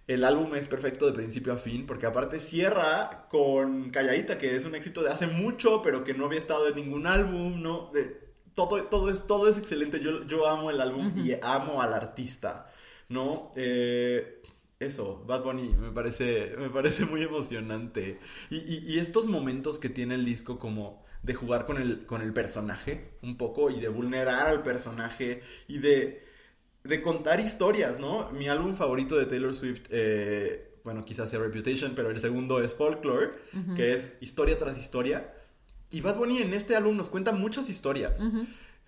El álbum es perfecto de principio a fin, porque aparte cierra con Calladita, que es un éxito de hace mucho, pero que no había estado en ningún álbum, ¿no? De- todo, todo, es, todo es excelente. Yo, yo amo el álbum y amo al artista, ¿no? Eh, eso, Bad Bunny me parece, me parece muy emocionante. Y, y- y estos momentos que tiene el disco como de jugar con el, con el personaje un poco y de vulnerar al personaje y de, de contar historias, ¿no? Mi álbum favorito de Taylor Swift, eh, bueno, quizás sea Reputation, pero el segundo es Folklore, que es historia tras historia. Y Bad Bunny en este álbum nos cuenta muchas historias.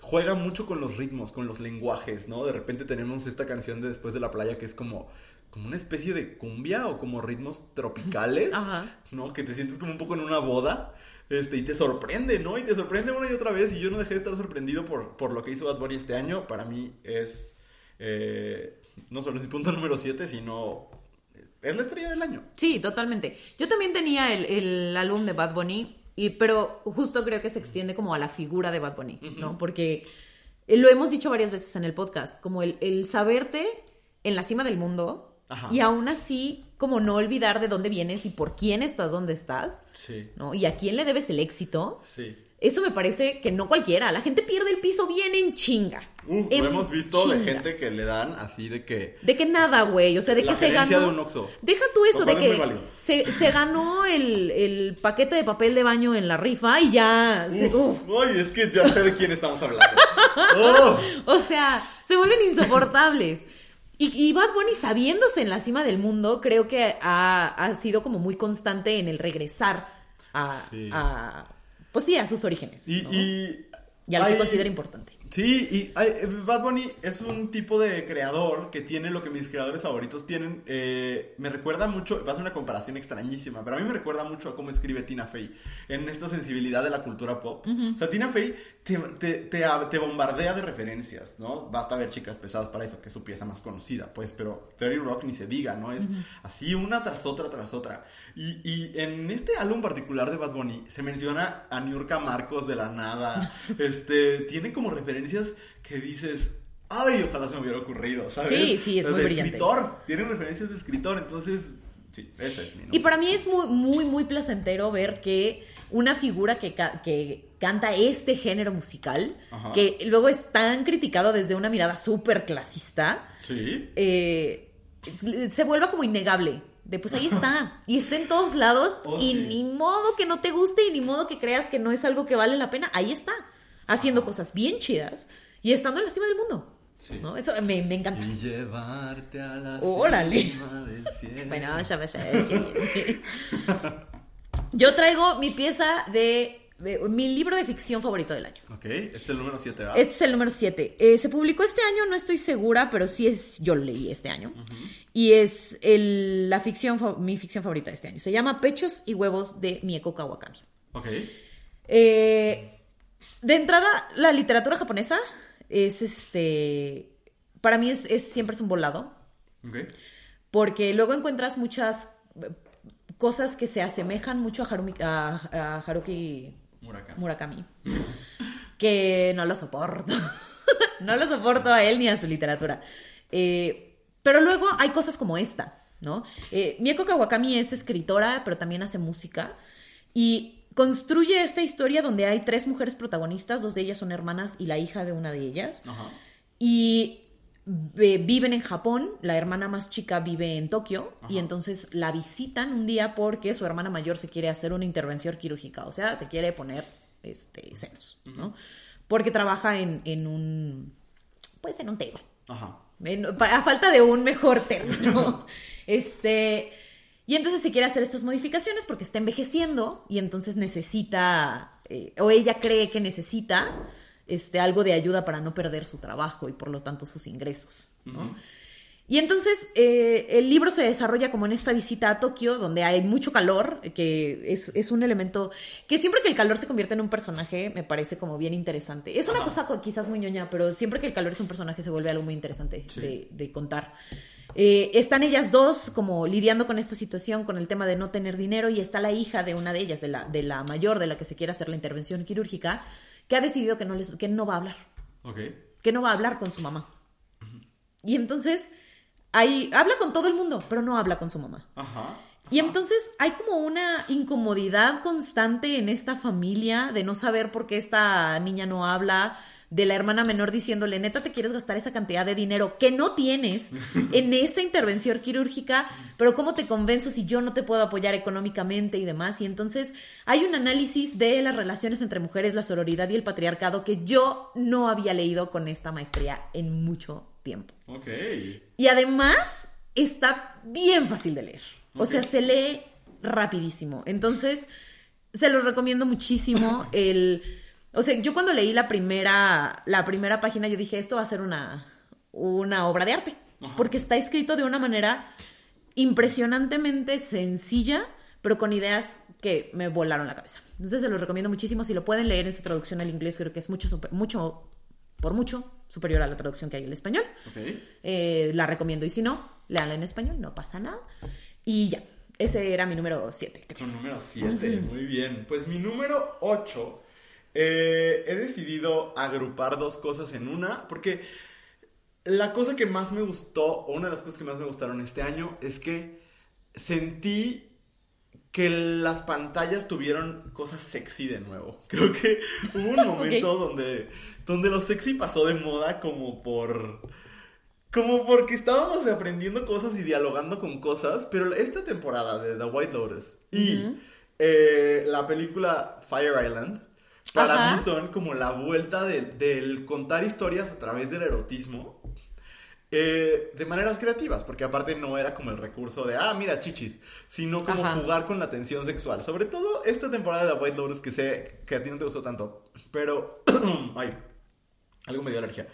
Juega mucho con los ritmos, con los lenguajes, ¿no? De repente tenemos esta canción de Después de la playa que es como, como una especie de cumbia o como ritmos tropicales, Ajá. ¿no? Que te sientes como un poco en una boda. Este, y te sorprende, ¿no? Y te sorprende una y otra vez. Y yo no dejé de estar sorprendido por, por lo que hizo Bad Bunny este año. Para mí es eh, no solo es mi punto número 7, sino es la estrella del año. Sí, totalmente. Yo también tenía el, el álbum de Bad Bunny, y, pero justo creo que se extiende como a la figura de Bad Bunny, ¿no? Porque eh, lo hemos dicho varias veces en el podcast, como el, el saberte en la cima del mundo Ajá. y aún así como no olvidar de dónde vienes y por quién estás donde estás, Sí, ¿no? Y a quién le debes el éxito. sí. Eso me parece que no cualquiera. La gente pierde el piso bien en chinga. Uh, En lo hemos visto de gente que le dan así de que... De que nada, güey. O sea, de La que se ganó. de un Oxxo. Deja tú eso de que se, se ganó el, el paquete de papel de baño en la rifa y ya. se-. Ay, es que ya sé de quién estamos hablando. Oh, O sea, se vuelven insoportables. Y, y Bad Bunny, sabiéndose en la cima del mundo, creo que ha, ha sido como muy constante en el regresar a. Sí. a- pues sí, a sus orígenes. y, ¿no? y, Y a lo que considera importante. Sí, y eh, Bad Bunny es un tipo de creador que tiene lo que mis creadores favoritos tienen. eh, me recuerda mucho, va a ser una comparación extrañísima, pero a mí me recuerda mucho a cómo escribe Tina Fey en esta sensibilidad de la cultura pop. O sea, Tina Fey te, te, te, te bombardea de referencias, ¿no? Basta ver Chicas Pesadas para eso, que es su pieza más conocida, pues, pero Terry Rock ni se diga, ¿no? Es así una tras otra tras otra. Y, y en este álbum particular de Bad Bunny se menciona a Niurka Marcos de la nada. Este, tiene como referencias que dices, ay, ojalá se me hubiera ocurrido, ¿sabes? Sí, sí, es O sea, muy de brillante. escritor, tiene referencias de escritor, entonces, sí, ese es mi Y nombre. para mí es muy, muy, muy placentero ver que una figura que, ca- que canta este género musical, Ajá. que luego es tan criticado desde una mirada súper clasista, Sí. eh, se vuelva como innegable. De pues ahí está. Y está en todos lados. Oh, y sí. ni modo que no te guste y ni modo que creas que no es algo que vale la pena. Ahí está. Haciendo cosas bien chidas y estando en la cima del mundo. Sí. ¿no? Eso me, me encanta. Y llevarte a la Órale. cima del cielo. Bueno, ya me. Yo traigo mi pieza de, mi libro de ficción favorito del año. Ok, este es el número 7, ¿verdad? Este es el número 7. se publicó este año, no estoy segura, pero sí es, yo lo leí este año. Y es el- la ficción, mi ficción favorita de este año. Se llama Pechos y Huevos de Mieko Kawakami. Ok. Eh, de entrada, la literatura japonesa es este. Para mí es, es- siempre es un volado. Ok. Porque luego encuentras muchas eh, cosas que se asemejan mucho a, Harumi- a- a Haruki Murakami. Murakami. Que no lo soporto. no lo soporto a él ni a su literatura. Eh, pero luego hay cosas como esta, ¿no? Eh, Mieko Kawakami es escritora, pero también hace música. Y construye esta historia donde hay tres mujeres protagonistas, dos de ellas son hermanas y la hija de una de ellas. Ajá. Y viven en Japón, la hermana más chica vive en Tokio y entonces la visitan un día porque su hermana mayor se quiere hacer una intervención quirúrgica, o sea, se quiere poner este, senos, ¿no? Porque trabaja en, en un, pues en un table. Ajá. En- a falta de un mejor término. este, y entonces se quiere hacer estas modificaciones porque está envejeciendo y entonces necesita, eh, o ella cree que necesita este, algo de ayuda para no perder su trabajo y por lo tanto sus ingresos. ¿no? Y entonces eh, el libro se desarrolla como en esta visita a Tokio, donde hay mucho calor, que es, es un elemento que siempre que el calor se convierte en un personaje me parece como bien interesante. Es una Ajá. cosa co- quizás muy ñoña, pero siempre que el calor es un personaje se vuelve algo muy interesante Sí. de, de contar. Eh, están ellas dos como lidiando con esta situación, con el tema de no tener dinero, y está la hija de una de ellas, de la, de la mayor, de la que se quiere hacer la intervención quirúrgica, que ha decidido que no, les, que no va a hablar. Que no va a hablar con su mamá. Y entonces, ahí habla con todo el mundo, pero no habla con su mamá. Ajá. Y entonces hay como una incomodidad constante en esta familia de no saber por qué esta niña no habla, de la hermana menor diciéndole, neta, te quieres gastar esa cantidad de dinero que no tienes en esa intervención quirúrgica, pero ¿cómo te convenzo si yo no te puedo apoyar económicamente y demás? Y entonces hay un análisis de las relaciones entre mujeres, la sororidad y el patriarcado que yo no había leído con esta maestría en mucho tiempo. Ok. Y además está bien fácil de leer. O sea, se lee rapidísimo. Entonces, se los recomiendo muchísimo. El, o sea, yo cuando leí la primera, la primera página, yo dije, esto va a ser una, una obra de arte. Ajá. Porque está escrito de una manera impresionantemente sencilla, pero con ideas que me volaron la cabeza. Entonces, se los recomiendo muchísimo. Si lo pueden leer en su traducción al inglés, creo que es mucho, super- mucho, por mucho, superior a la traducción que hay en español. Ok. Eh, la recomiendo. Y si no, léanla en español, no pasa nada. Y ya, ese era mi número 7. Con número 7, muy bien. Pues mi número 8, he decidido agrupar dos cosas en una, porque la cosa que más me gustó, o una de las cosas que más me gustaron este año, es que sentí que las pantallas tuvieron cosas sexy de nuevo. Creo que hubo un momento donde, donde lo sexy pasó de moda como por... Como porque estábamos aprendiendo cosas y dialogando con cosas, pero esta temporada de The White Lotus y eh, la película Fire Island, para Ajá. mí son como la vuelta de- del contar historias a través del erotismo eh, de maneras creativas, porque aparte no era como el recurso de, ah, mira, chichis, sino como Ajá. jugar con la tensión sexual. Sobre todo esta temporada de The White Lotus que sé que a ti no te gustó tanto, pero... ay, algo me dio alergia.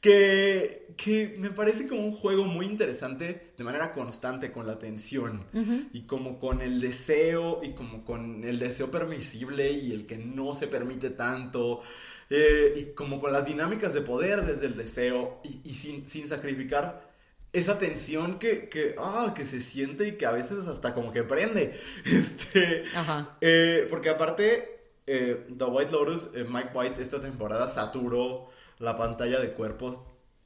Que, que me parece como un juego muy interesante de manera constante con la tensión y como con el deseo y como con el deseo permisible y el que no se permite tanto eh, y como con las dinámicas de poder desde el deseo y, y sin, sin sacrificar esa tensión que, que, ah, que se siente y que a veces hasta como que prende. Este, Ajá. eh, porque aparte, eh, The White Lotus, Mike White esta temporada saturó la pantalla de cuerpos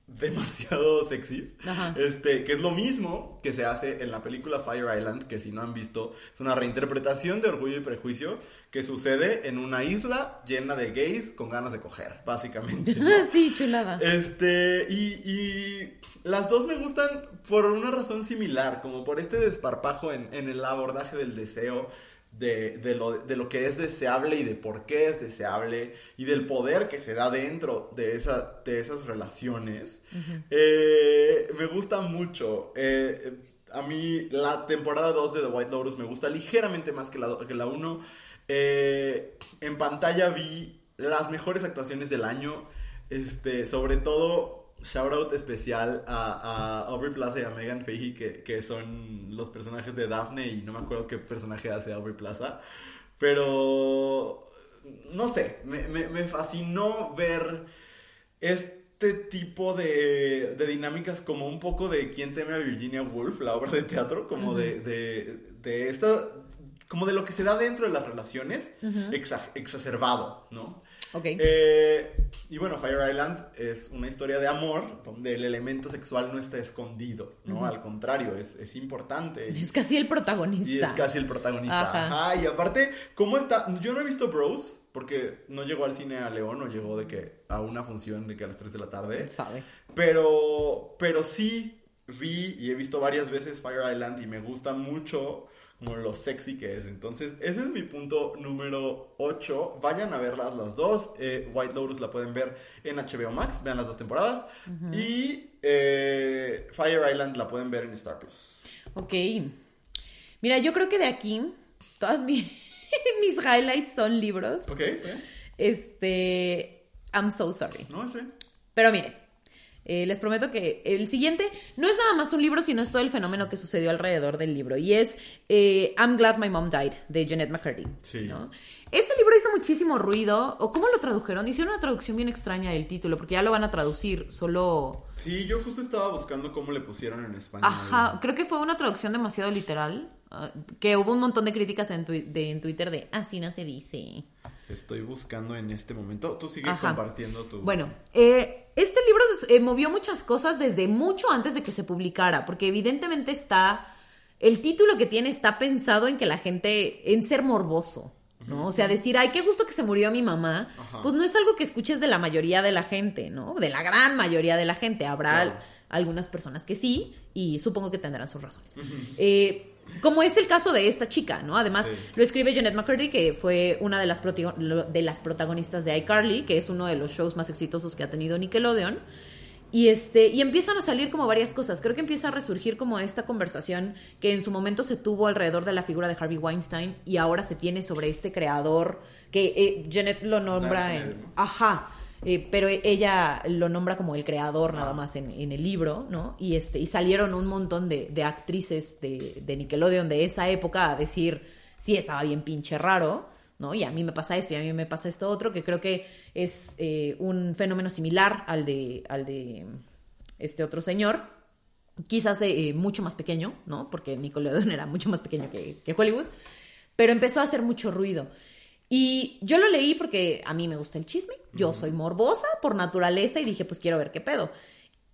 demasiado sexys. Ajá. Este, que es lo mismo que se hace en la película Fire Island, que si no han visto, es una reinterpretación de Orgullo y Prejuicio que sucede en una isla llena de gays con ganas de coger, básicamente. ¿no? sí, chulada. Este, y, y las dos me gustan por una razón similar, como por este desparpajo en, en el abordaje del deseo, de, de lo, de lo que es deseable y de por qué es deseable, y del poder que se da dentro de, esa, de esas relaciones. Eh, me gusta mucho. Eh, a mí la temporada 2 de The White Lotus me gusta ligeramente más que la, que la 1. Eh, en pantalla vi las mejores actuaciones del año. Este, sobre todo, shout out especial a, a Aubrey Plaza y a Megan Fahey, que, que son los personajes de Daphne, y no me acuerdo qué personaje hace Aubrey Plaza. Pero, no sé, me, me- me fascinó ver este tipo de, de dinámicas como un poco de Quién teme a Virginia Woolf, la obra de teatro, como de, de, de esta, como de lo que se da dentro de las relaciones, exa- exacerbado, ¿no? Ok. Eh, y bueno, Fire Island es una historia de amor donde el elemento sexual no está escondido, ¿no? Al contrario, es, es importante. es casi el protagonista. y es casi el protagonista. Ajá. Ajá. Y aparte, ¿cómo está? Yo no he visto Bros, porque no llegó al cine a León, o llegó de que a una función de que a las 3 de la tarde. Sabe. Pero, pero sí vi y he visto varias veces Fire Island y me gusta mucho como lo sexy que es. Entonces, ese es mi punto número 8. Vayan a verlas las dos. Eh, White Lotus la pueden ver en HBO Max. Vean las dos temporadas. Y eh, Fire Island la pueden ver en Star Plus. Ok. Mira, yo creo que de aquí, todas mi- mis highlights son libros. ¿Ok? ¿Sí? Este. I'm so sorry. No sé. Pero mire, Eh, les prometo que el siguiente no es nada más un libro, sino es todo el fenómeno que sucedió alrededor del libro. Y es eh, I'm Glad My Mom Died, de Jeanette McCurdy. Sí. ¿no? Este libro hizo muchísimo ruido. ¿O cómo lo tradujeron? Hicieron una traducción bien extraña del título, porque ya lo van a traducir, solo... Sí, yo justo estaba buscando cómo le pusieron en español. Ajá, creo que fue una traducción demasiado literal. ah, que hubo un montón de críticas en, de- en Twitter de, así no se dice. Estoy buscando en este momento. Tú sigue Ajá. compartiendo tu. Bueno, eh, este libro eh, movió muchas cosas desde mucho antes de que se publicara, porque evidentemente está, el título que tiene está pensado en que la gente, en ser morboso, ¿no? O sea, decir, ay, qué gusto que se murió mi mamá, Ajá. pues no es algo que escuches de la mayoría de la gente, ¿no? De la gran mayoría de la gente. Habrá Claro. algunas personas que sí, y supongo que tendrán sus razones. Eh, como es el caso de esta chica, ¿no? Además, Sí. lo escribe Jeanette McCurdy, que fue una de las, de las protagonistas de iCarly, que es uno de los shows más exitosos que ha tenido Nickelodeon. Y, este, y empiezan a salir como varias cosas. Creo que empieza a resurgir como esta conversación que en su momento se tuvo alrededor de la figura de Harvey Weinstein y ahora se tiene sobre este creador que eh, Jeanette lo nombra en... Ajá. Eh, pero ella lo nombra como el creador nada más en, en el libro, ¿no? Y, este, y salieron un montón de, de actrices de, de Nickelodeon de esa época a decir, sí, estaba bien pinche raro, ¿no? Y a mí me pasa esto y a mí me pasa esto otro, que creo que es eh, un fenómeno similar al de, al de este otro señor, quizás eh, mucho más pequeño, ¿no? Porque Nickelodeon era mucho más pequeño que, que Hollywood, pero empezó a hacer mucho ruido. Y yo lo leí porque a mí me gusta el chisme, yo soy morbosa por naturaleza y dije, pues quiero ver qué pedo.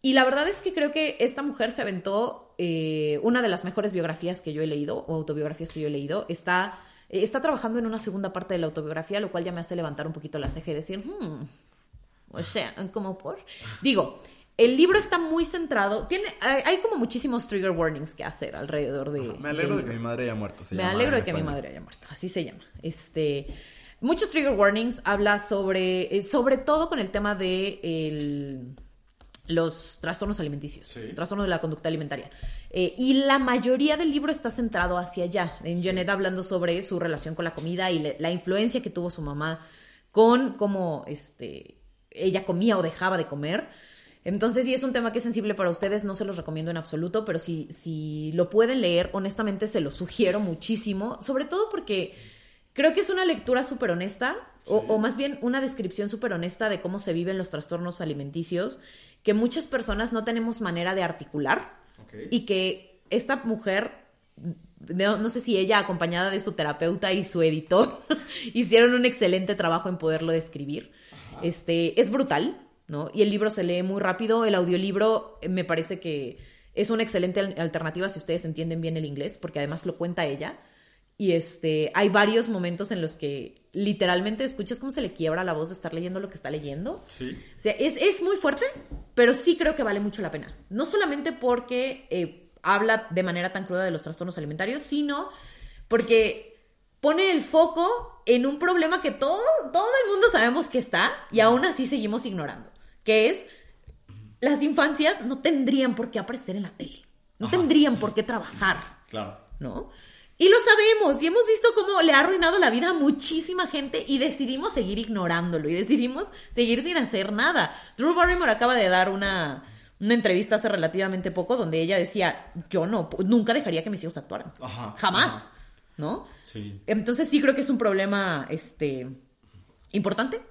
Y la verdad es que creo que esta mujer se aventó eh, una de las mejores biografías que yo he leído, o autobiografías que yo he leído. Está, eh, está trabajando en una segunda parte de la autobiografía, lo cual ya me hace levantar un poquito la ceja y decir, hmm, o sea, como por... Digo, el libro está muy centrado, tiene, hay, hay como muchísimos trigger warnings que hacer alrededor de... Me alegro de que mi madre haya muerto. se Me llama alegro de que mi madre haya muerto, así se llama. Este, muchos trigger warnings habla sobre, eh, sobre todo con el tema de el- los trastornos alimenticios, Sí. trastornos de la conducta alimentaria. Eh, y la mayoría del libro está centrado hacia allá, en Janet hablando sobre su relación con la comida y le- la influencia que tuvo su mamá con cómo este, ella comía o dejaba de comer. Entonces, sí es un tema que es sensible para ustedes, no se los recomiendo en absoluto, pero si, si lo pueden leer, honestamente se lo sugiero muchísimo, sobre todo porque creo que es una lectura súper honesta, o, o más bien una descripción súper honesta de cómo se viven los trastornos alimenticios, que muchas personas no tenemos manera de articular Ok. y que esta mujer, no, no sé si ella acompañada de su terapeuta y su editor, hicieron un excelente trabajo en poderlo describir. Este, es brutal, ¿no? Y el libro se lee muy rápido, el audiolibro eh, me parece que es una excelente al- alternativa si ustedes entienden bien el inglés, porque además lo cuenta ella. Y este, hay varios momentos en los que literalmente escuchas cómo se le quiebra la voz de estar leyendo lo que está leyendo. Sí. O sea, es, es muy fuerte, pero sí creo que vale mucho la pena. No solamente porque eh, habla de manera tan cruda de los trastornos alimentarios, sino porque pone el foco en un problema que todo, todo el mundo sabemos que está y aún así seguimos ignorando, que es las infancias no tendrían por qué aparecer en la tele, no Ajá. tendrían por qué trabajar. Claro. ¿no? Y lo sabemos y hemos visto cómo le ha arruinado la vida a muchísima gente y decidimos seguir ignorándolo y decidimos seguir sin hacer nada. Drew Barrymore acaba de dar una, una entrevista hace relativamente poco donde ella decía, yo no, nunca dejaría que mis hijos actuaran. Ajá, Jamás, ajá. ¿no? Sí. Entonces sí creo que es un problema, este, importante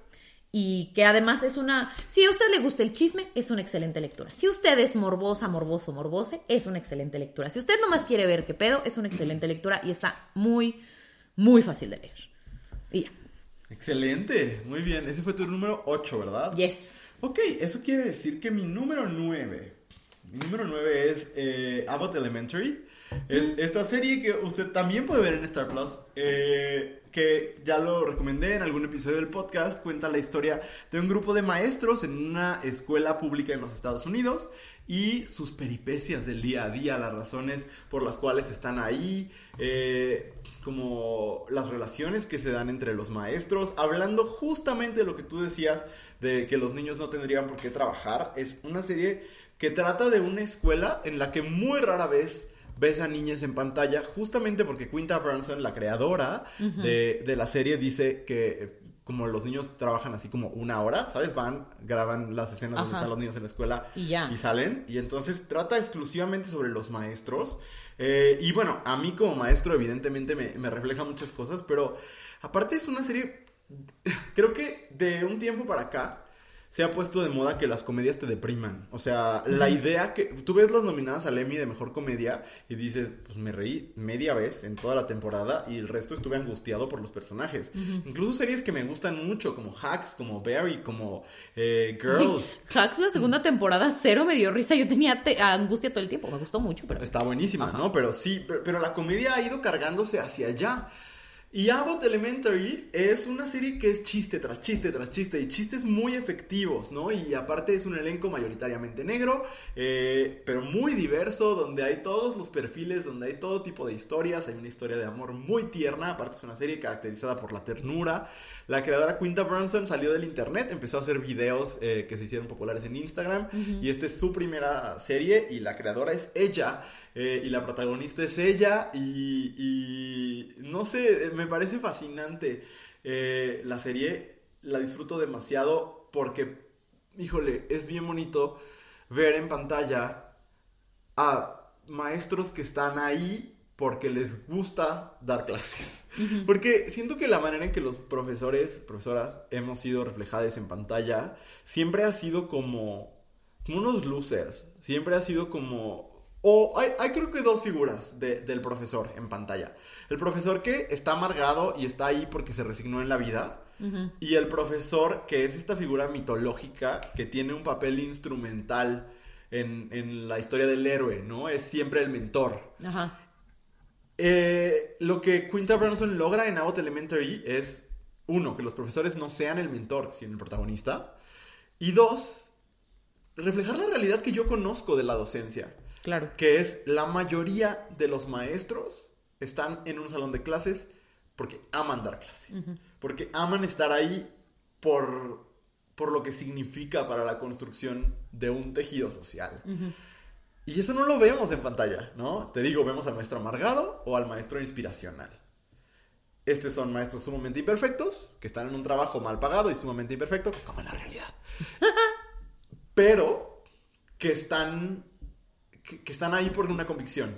y que además es una, si a usted le gusta el chisme, es una excelente lectura. Si usted es morbosa, morboso, morbose, es una excelente lectura. Si usted nomás quiere ver qué pedo, es una excelente lectura y está muy, muy fácil de leer. Y ya. Excelente. Muy bien. Ese fue tu número 8, ¿verdad? Yes. Ok, eso quiere decir que mi número 9. Mi número 9 es eh, Abbott Elementary. Es esta serie que usted también puede ver en Star Plus. eh, que ya lo recomendé en algún episodio del podcast. Cuenta la historia de un grupo de maestros en una escuela pública en los Estados Unidos. Y sus peripecias del día a día, las razones por las cuales están ahí, eh, como las relaciones que se dan entre los maestros, hablando justamente de lo que tú decías, de que los niños no tendrían por qué trabajar. Es una serie que trata de una escuela en la que muy rara vez ves a niñas en pantalla, justamente porque Quinta Brunson, la creadora de, de la serie, dice que como los niños trabajan así como una hora, ¿sabes? Van, graban las escenas donde Ajá. están los niños en la escuela Y ya. salen. Y entonces trata exclusivamente sobre los maestros. Eh, y bueno, a mí como maestro evidentemente me, me refleja muchas cosas, pero aparte es una serie, creo que de un tiempo para acá se ha puesto de moda que las comedias te depriman. O sea, la idea que tú ves las nominadas al Emmy de Mejor Comedia y dices, pues me reí media vez en toda la temporada y el resto estuve angustiado por los personajes. Incluso series que me gustan mucho, como Hacks, como Barry, como eh, Girls. Hacks, la segunda temporada, cero me dio risa. Yo tenía te- angustia todo el tiempo. Me gustó mucho, pero. Está buenísima, ¿no? Pero sí, pero, pero la comedia ha ido cargándose hacia allá. Y Abbott Elementary es una serie que es chiste tras chiste tras chiste y chistes muy efectivos, ¿no? Y aparte es un elenco mayoritariamente negro, eh, pero muy diverso, donde hay todos los perfiles, donde hay todo tipo de historias, hay una historia de amor muy tierna, aparte es una serie caracterizada por la ternura. La creadora Quinta Brunson salió del internet, empezó a hacer videos eh, que se hicieron populares en Instagram y esta es su primera serie y la creadora es ella eh, y la protagonista es ella y, y no sé, me parece fascinante eh, la serie, la disfruto demasiado porque, híjole, es bien bonito ver en pantalla a maestros que están ahí porque les gusta dar clases. Porque siento que la manera en que los profesores, profesoras, hemos sido reflejadas en pantalla, siempre ha sido como, como unos losers. Siempre ha sido como... O hay, hay creo que dos figuras de- del profesor en pantalla. El profesor que está amargado y está ahí porque se resignó en la vida. Y el profesor que es esta figura mitológica que tiene un papel instrumental en, en la historia del héroe, ¿no? Es siempre el mentor. Ajá. Eh, lo que Quinta Brunson logra en Abbott Elementary es, uno, que los profesores no sean el mentor, sino el protagonista. Y dos, reflejar la realidad que yo conozco de la docencia, Claro. que es la mayoría de los maestros están en un salón de clases porque aman dar clase, porque aman estar ahí por, por lo que significa para la construcción de un tejido social. Y eso no lo vemos en pantalla, ¿no? Te digo, vemos al maestro amargado o al maestro inspiracional. Estos son maestros sumamente imperfectos, que están en un trabajo mal pagado y sumamente imperfecto, como en la realidad. Pero que están, que, que están ahí por una convicción.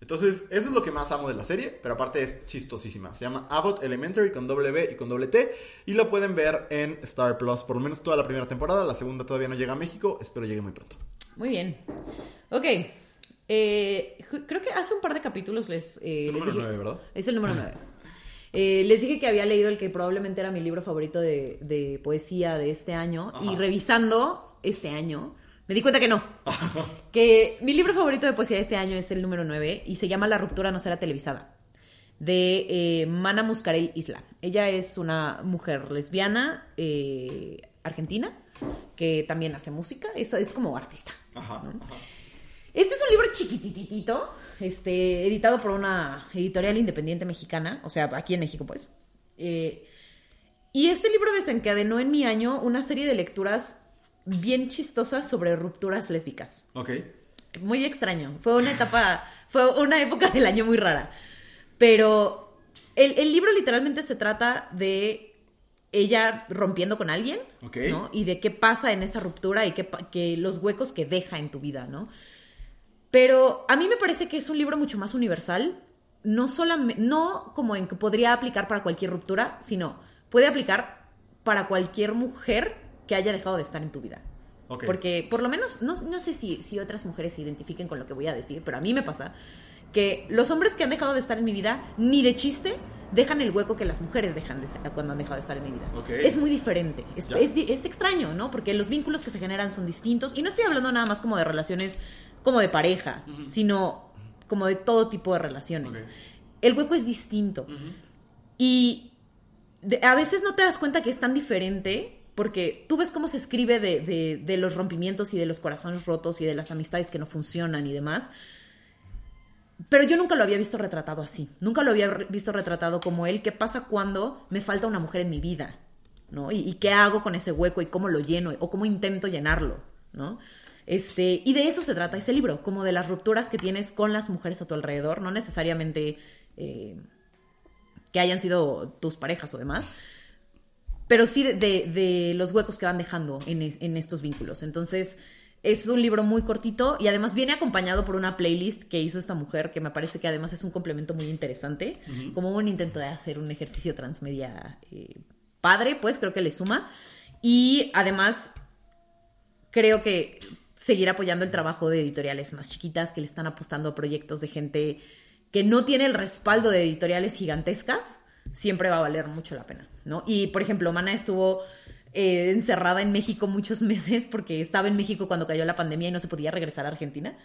Entonces, eso es lo que más amo de la serie, pero aparte es chistosísima. Se llama Abbott Elementary con doble B y con doble T y lo pueden ver en Star Plus, por lo menos toda la primera temporada. La segunda todavía no llega a México, espero llegue muy pronto. Muy bien. Ok. Eh, creo que hace un par de capítulos les. eh, Es el número dije- nueve, ¿verdad? Es el número 9. les dije que había leído el que probablemente era mi libro favorito de, de poesía de este año. Y revisando este año, me di cuenta que no. que mi libro favorito de poesía de este año es el número 9 y se llama La ruptura no será televisada. De eh, Mana Muscarel Isla. Ella es una mujer lesbiana eh, argentina que también hace música. Es, es como artista. Ajá, ajá. Este es un libro chiquititito, este, editado por una editorial independiente mexicana, o sea, aquí en México, pues. Eh, y este libro desencadenó en mi año una serie de lecturas bien chistosas sobre rupturas lésbicas. Ok. Muy extraño. Fue una etapa, fue una época del año muy rara. Pero el, el libro literalmente se trata de ella rompiendo con alguien, Ok. ¿no? Y de qué pasa en esa ruptura y qué, que los huecos que deja en tu vida, ¿no? Pero a mí me parece que es un libro mucho más universal, no solamente, no como en que podría aplicar para cualquier ruptura, sino puede aplicar para cualquier mujer que haya dejado de estar en tu vida. Porque por lo menos, no, no sé si, si otras mujeres se identifiquen con lo que voy a decir, pero a mí me pasa que los hombres que han dejado de estar en mi vida, ni de chiste, dejan el hueco que las mujeres dejan de, cuando han dejado de estar en mi vida. Es muy diferente, es, es extraño, ¿no? Porque los vínculos que se generan son distintos. Y no estoy hablando nada más como de relaciones como de pareja, sino como de todo tipo de relaciones. El hueco es distinto. Y de- a veces no te das cuenta que es tan diferente porque tú ves cómo se escribe de, de- los rompimientos y de los corazones rotos y de las amistades que no funcionan y demás. Pero yo nunca lo había visto retratado así. Nunca lo había visto retratado como él. ¿Qué pasa cuando me falta una mujer en mi vida? ¿No? Y, y qué hago con ese hueco y cómo lo lleno o cómo intento llenarlo, ¿no? Este, y de eso se trata ese libro, como de las rupturas que tienes con las mujeres a tu alrededor, no necesariamente eh, que hayan sido tus parejas o demás, pero sí de, de- los huecos que van dejando en, es- en estos vínculos. Entonces, es un libro muy cortito y además viene acompañado por una playlist que hizo esta mujer que me parece que además es un complemento muy interesante, como un intento de hacer un ejercicio transmedia eh, padre, pues creo que le suma. Y además creo que seguir apoyando el trabajo de editoriales más chiquitas que le están apostando a proyectos de gente que no tiene el respaldo de editoriales gigantescas, siempre va a valer mucho la pena, ¿no? Y, por ejemplo, Mana estuvo eh, encerrada en México muchos meses porque estaba en México cuando cayó la pandemia y no se podía regresar a Argentina.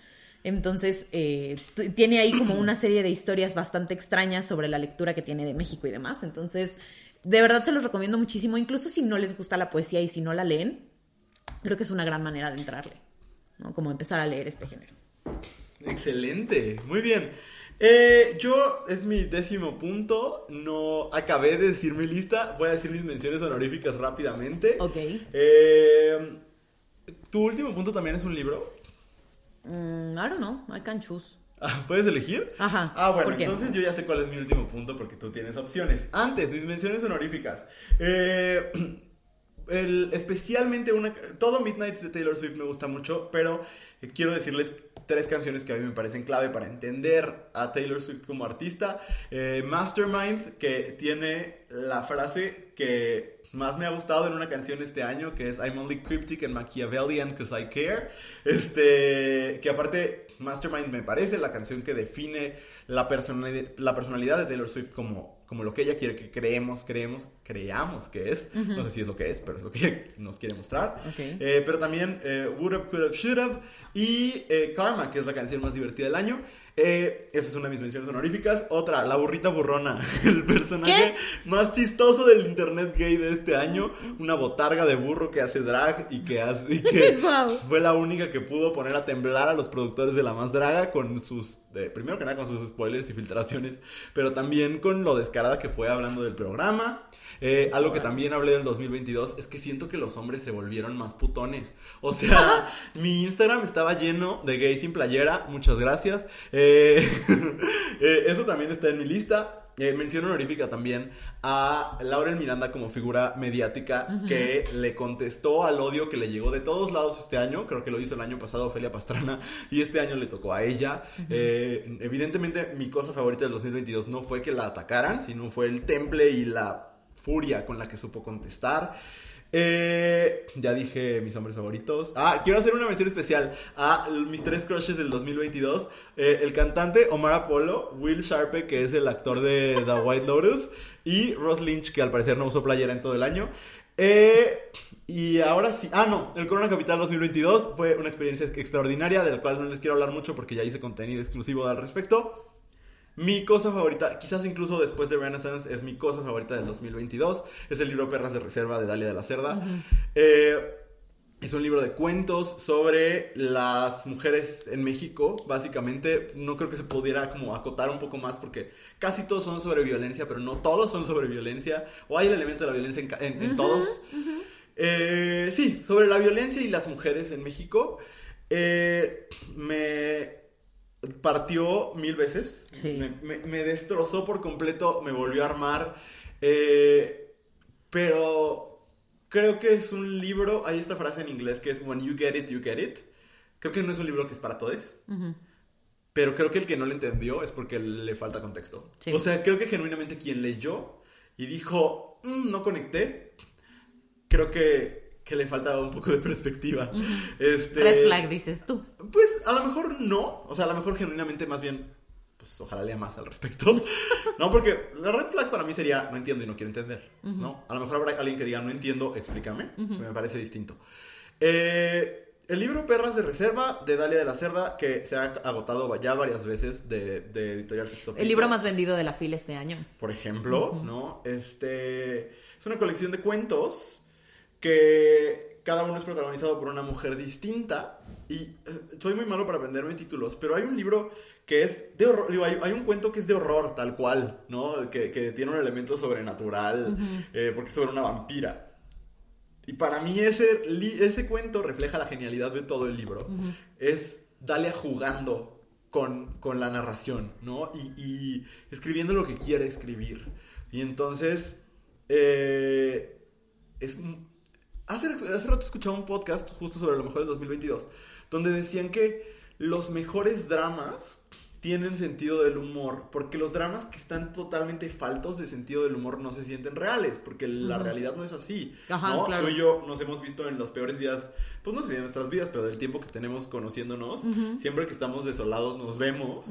Entonces, eh, tiene ahí como una serie de historias bastante extrañas sobre la lectura que tiene de México y demás. Entonces, de verdad se los recomiendo muchísimo, incluso si no les gusta la poesía y si no la leen, creo que es una gran manera de entrarle, ¿no? Como empezar a leer este género. Excelente, muy bien. Eh, yo es mi décimo punto. No acabé de decir mi lista. Voy a decir mis menciones honoríficas rápidamente. Ok. Eh, ¿Tu último punto también es un libro? Mm, I don't know, I can choose. Ah, ¿Puedes elegir? Ajá, Ah, bueno, entonces yo ya sé cuál es mi último punto porque tú tienes opciones. Antes, mis menciones honoríficas. Eh, el- especialmente una... Todo Midnight de Taylor Swift me gusta mucho, pero eh, quiero decirles tres canciones que a mí me parecen clave para entender a Taylor Swift como artista. Eh, Mastermind, que tiene la frase que más me ha gustado en una canción este año, que es I'm only cryptic and Machiavellian because I care. Este, que aparte, Mastermind me parece la canción que define la, la personalidad de Taylor Swift como, como lo que ella quiere que creemos, creemos, creamos que es. No sé si es lo que es, pero es lo que ella nos quiere mostrar. Eh, pero también eh, Would Have, Could Have, Should Have y eh, Karma, que es la canción más divertida del año. Eh, esa es una de mis menciones honoríficas. Otra, La Burrita Burrona, el personaje más chistoso del internet gay de este año. Una botarga de burro que hace drag y que, hace, y que fue la única que pudo poner a temblar a los productores de La Más Draga con sus, primero que nada con sus spoilers y filtraciones, pero también con lo descarada que fue hablando del programa. Eh, algo que también hablé del 2022 es que siento que los hombres se volvieron más putones. O sea, mi Instagram estaba lleno de gays sin playera. Muchas gracias. Eh, eh, eso también está en mi lista. Eh, mención honorífica también a Laurel Miranda como figura mediática que le contestó al odio que le llegó de todos lados este año. Creo que lo hizo el año pasado Ofelia Pastrana y este año le tocó a ella. Eh, evidentemente mi cosa favorita del 2022 no fue que la atacaran, sino fue el temple y la furia con la que supo contestar. Eh, ya dije mis hombres favoritos. Ah, quiero hacer una mención especial a mis tres crushes del 2022. Eh, el cantante Omar Apollo, Will Sharpe, que es el actor de The White Lotus, y Ross Lynch, que al parecer no usó playera en todo el año. Eh, y ahora sí, ah no, el Corona Capital 2022 fue una experiencia extraordinaria, de la cual no les quiero hablar mucho porque ya hice contenido exclusivo al respecto. Mi cosa favorita, quizás incluso después de Renaissance, es mi cosa favorita del 2022. Es el libro Perras de Reserva de Dalia de la Cerda. Eh, es un libro de cuentos sobre las mujeres en México, básicamente. No creo que se pudiera como acotar un poco más porque casi todos son sobre violencia, pero no todos son sobre violencia. O hay el elemento de la violencia en, todos. Eh, sí, sobre la violencia y las mujeres en México. Eh, me partió mil veces. Sí. Me, me- me destrozó por completo, me volvió a armar. Eh, pero creo que es un libro. Hay esta frase en inglés que es When you get it, you get it. Creo que no es un libro que es para todos. Pero creo que el que no lo entendió es porque le falta contexto. Sí. O sea, creo que genuinamente quien leyó y dijo, "Mm, no conecté, creo que, que le faltaba un poco de perspectiva. este, Red flag, dices tú. Pues a lo mejor no. O sea, a lo mejor genuinamente más bien, pues ojalá lea más al respecto. no, porque la red flag para mí sería no entiendo y no quiero entender. ¿no? A lo mejor habrá alguien que diga no entiendo, explícame. que Me parece distinto. Eh, el libro Perras de Reserva de Dalia de la Cerda, que se ha agotado ya varias veces de, de Editorial Sexto El libro más vendido de la fila este año. por ejemplo, ¿no? Este es una colección de cuentos que cada uno es protagonizado por una mujer distinta y eh, soy muy malo para venderme títulos, pero hay un libro que es de horror, digo, hay, hay un cuento que es de horror tal cual, ¿no? Que, que tiene un elemento sobrenatural, eh, porque es sobre una vampira. Y para mí ese, ese cuento refleja la genialidad de todo el libro. Es Dalia jugando con, con la narración, ¿no? Y, y escribiendo lo que quiere escribir. Y entonces, eh, es... Hace, hace rato escuchaba un podcast justo sobre lo mejor del 2022, donde decían que los mejores dramas tienen sentido del humor, porque los dramas que están totalmente faltos de sentido del humor no se sienten reales, porque la realidad no es así. Ajá, ¿no? claro. Tú y yo nos hemos visto en los peores días, pues no sé de nuestras vidas, pero del tiempo que tenemos conociéndonos, siempre que estamos desolados nos vemos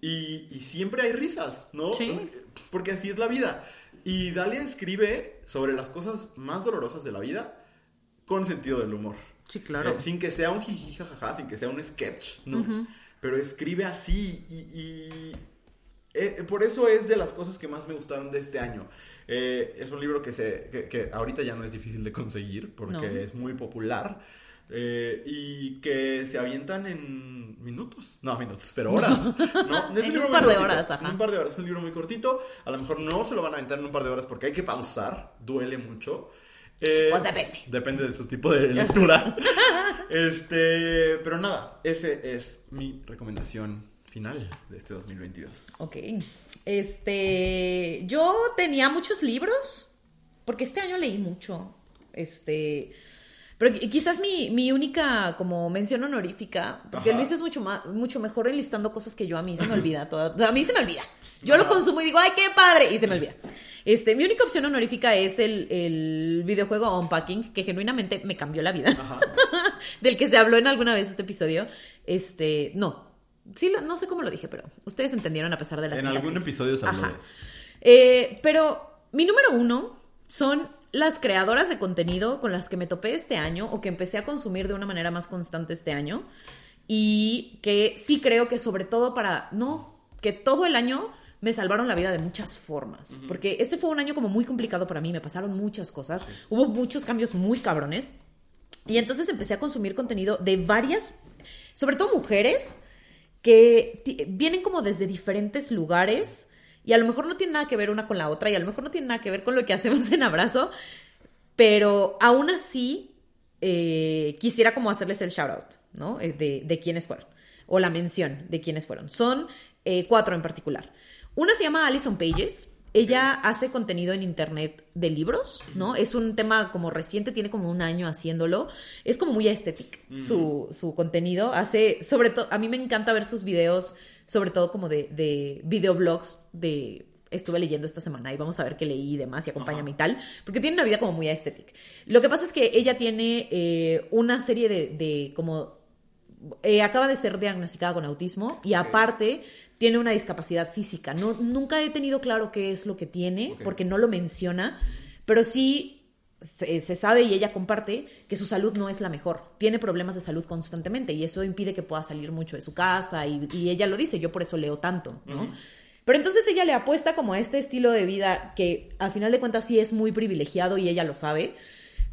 y, y siempre hay risas, ¿no? Sí. Porque así es la vida. Y Dalia escribe sobre las cosas más dolorosas de la vida con sentido del humor. Sí, claro. Eh, sin que sea un jiji jajaja, sin que sea un sketch, ¿no? Pero escribe así y, y, eh, por eso es de las cosas que más me gustaron de este año. Eh, es un libro que, se, que, que ahorita ya no es difícil de conseguir porque No. es muy popular. eh, y que se avientan en minutos. No, minutos, pero horas. ¿no? Es En un muy par de cortito, horas, ajá. En un par de horas. Es un libro muy cortito. A lo mejor no se lo van a aventar en un par de horas porque hay que pausar. Duele mucho. Eh, Pues depende. Depende de su tipo de lectura. este, pero nada, ese es mi recomendación final de este 2022. Ok. Este, yo tenía muchos libros, porque este año leí mucho. Este, pero qui- quizás mi, mi única como mención honorífica, porque Ajá. Luis es mucho más, mucho mejor enlistando cosas que yo, a mí se me olvida todo. A mí se me olvida. Yo lo Ajá. consumo y digo, ay, qué padre, y se me olvida. Este, mi única opción honorífica es el, el videojuego Unpacking, que genuinamente me cambió la vida. Ajá. del que se habló en alguna vez este episodio. Este, no. Sí, lo- no sé cómo lo dije, pero ustedes entendieron a pesar de la En algún episodio se habló de eso. Eh, pero mi número uno son las creadoras de contenido con las que me topé este año o que empecé a consumir de una manera más constante este año. Y que sí creo que sobre todo para, no, que todo el año me salvaron la vida de muchas formas. Porque este fue un año como muy complicado para mí, me pasaron muchas cosas, hubo muchos cambios muy cabrones. Y entonces empecé a consumir contenido de varias, sobre todo mujeres, que vienen como desde diferentes lugares y a lo mejor no tienen nada que ver una con la otra y a lo mejor no tienen nada que ver con lo que hacemos en Abrazo, pero aún así eh, quisiera como hacerles el shout out, ¿no? Eh, De, de quiénes fueron, o la mención de quiénes fueron. Son eh, cuatro en particular. Una se llama Alison Pages. Ella hace contenido en internet de libros, ¿no? Es un tema como reciente, tiene como un año haciéndolo. Es como muy estético su, su contenido. Hace, sobre todo, a mí me encanta ver sus videos, sobre todo como de, de videoblogs de estuve leyendo esta semana y vamos a ver qué leí y demás y acompáñame y tal, porque tiene una vida como muy estética. Lo que pasa es que ella tiene eh, una serie de, de como... eh, acaba de ser diagnosticada con autismo y aparte tiene una discapacidad física. No, nunca he tenido claro qué es lo que tiene, porque no lo menciona, pero sí se, se sabe y ella comparte que su salud no es la mejor. Tiene problemas de salud constantemente y eso impide que pueda salir mucho de su casa y, y ella lo dice, yo por eso leo tanto, ¿no? Pero entonces ella le apuesta como a este estilo de vida que al final de cuentas sí es muy privilegiado y ella lo sabe,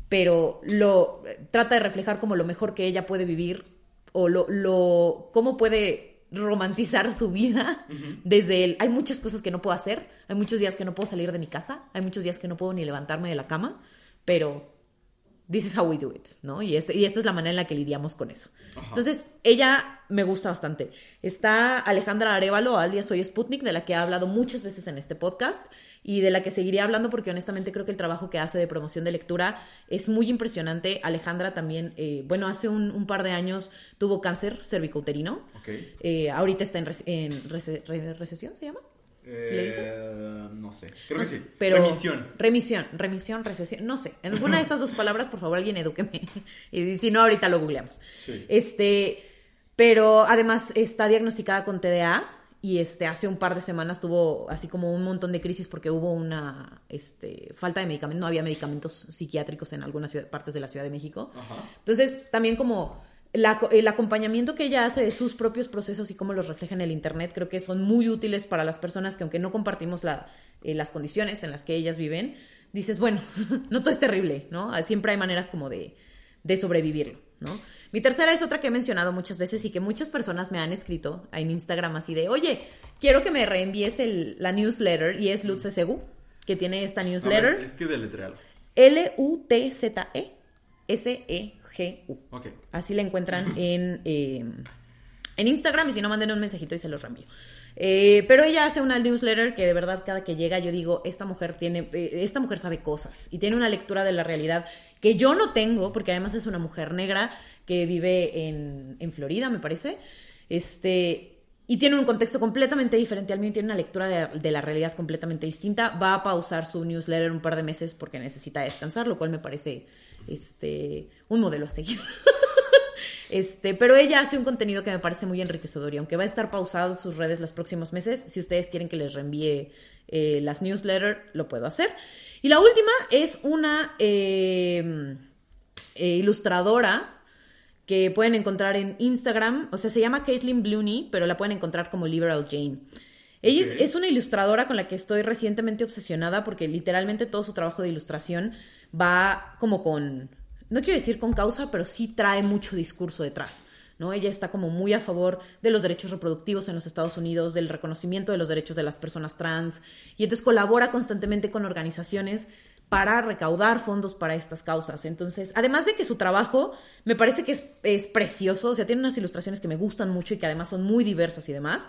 pero lo trata de reflejar como lo mejor que ella puede vivir o lo, lo cómo puede romantizar su vida desde el hay muchas cosas que no puedo hacer, hay muchos días que no puedo salir de mi casa, hay muchos días que no puedo ni levantarme de la cama, pero this is how we do it, ¿no? Y, es- y esta es la manera en la que lidiamos con eso. Ajá. Entonces, ella me gusta bastante. Está Alejandra Arevalo, alias Soy Sputnik, de la que he hablado muchas veces en este podcast y de la que seguiré hablando porque honestamente creo que el trabajo que hace de promoción de lectura es muy impresionante. Alejandra también, eh, bueno, hace un, un par de años tuvo cáncer cervicouterino. Ok. Eh, ahorita está en, rec- en rece- re- recesión, ¿se llama? ¿Le dicen? Eh, no sé. Creo No que sí. Pero Remisión. Remisión, remisión, recesión, no sé. En alguna de esas dos palabras, por favor, alguien edúqueme. Y si no, ahorita lo googleamos. Sí. Este, pero además está diagnosticada con TDA y este hace un par de semanas tuvo así como un montón de crisis porque hubo una este, falta de medicamentos, no había medicamentos psiquiátricos en algunas ciudad- partes de la Ciudad de México. Ajá. Entonces, también como la- el acompañamiento que ella hace de sus propios procesos y cómo los refleja en el Internet, creo que son muy útiles para las personas que aunque no compartimos la- eh, las condiciones en las que ellas viven, dices, bueno, no todo es terrible, ¿no? Siempre hay maneras como de, de sobrevivirlo, ¿no? Mi tercera es otra que he mencionado muchas veces y que muchas personas me han escrito en Instagram así de, oye, quiero que me reenvíes el- la newsletter y es Lutz Segu, que tiene esta ver, newsletter, es que deletrealo. L-U-T-Z-E S-E-G-U. Ok. Así la encuentran en, eh, en Instagram y si no, manden un mensajito y se los reenvío. Eh, pero ella hace una newsletter que de verdad cada que llega yo digo, esta mujer tiene, eh, esta mujer sabe cosas y tiene una lectura de la realidad que yo no tengo, porque además es una mujer negra que vive en, en Florida, me parece. Este, y tiene un contexto completamente diferente al mío, tiene una lectura de, de, la realidad completamente distinta. Va a pausar su newsletter un par de meses porque necesita descansar, lo cual me parece este, un modelo a seguir. este, pero ella hace un contenido que me parece muy enriquecedor y aunque va a estar pausado en sus redes los próximos meses, si ustedes quieren que les reenvíe eh, las newsletters, lo puedo hacer. Y la última es una eh, eh, ilustradora que pueden encontrar en Instagram. O sea, se llama Caitlin Blooney, pero la pueden encontrar como Liberal Jane. Ella okay. es, es, una ilustradora con la que estoy recientemente obsesionada porque literalmente todo su trabajo de ilustración va como con, no quiero decir con causa, pero sí trae mucho discurso detrás. ¿no? Ella está como muy a favor de los derechos reproductivos en los Estados Unidos, del reconocimiento de los derechos de las personas trans, y entonces colabora constantemente con organizaciones para recaudar fondos para estas causas. Entonces, además de que su trabajo me parece que es, es, precioso, o sea, tiene unas ilustraciones que me gustan mucho y que además son muy diversas y demás,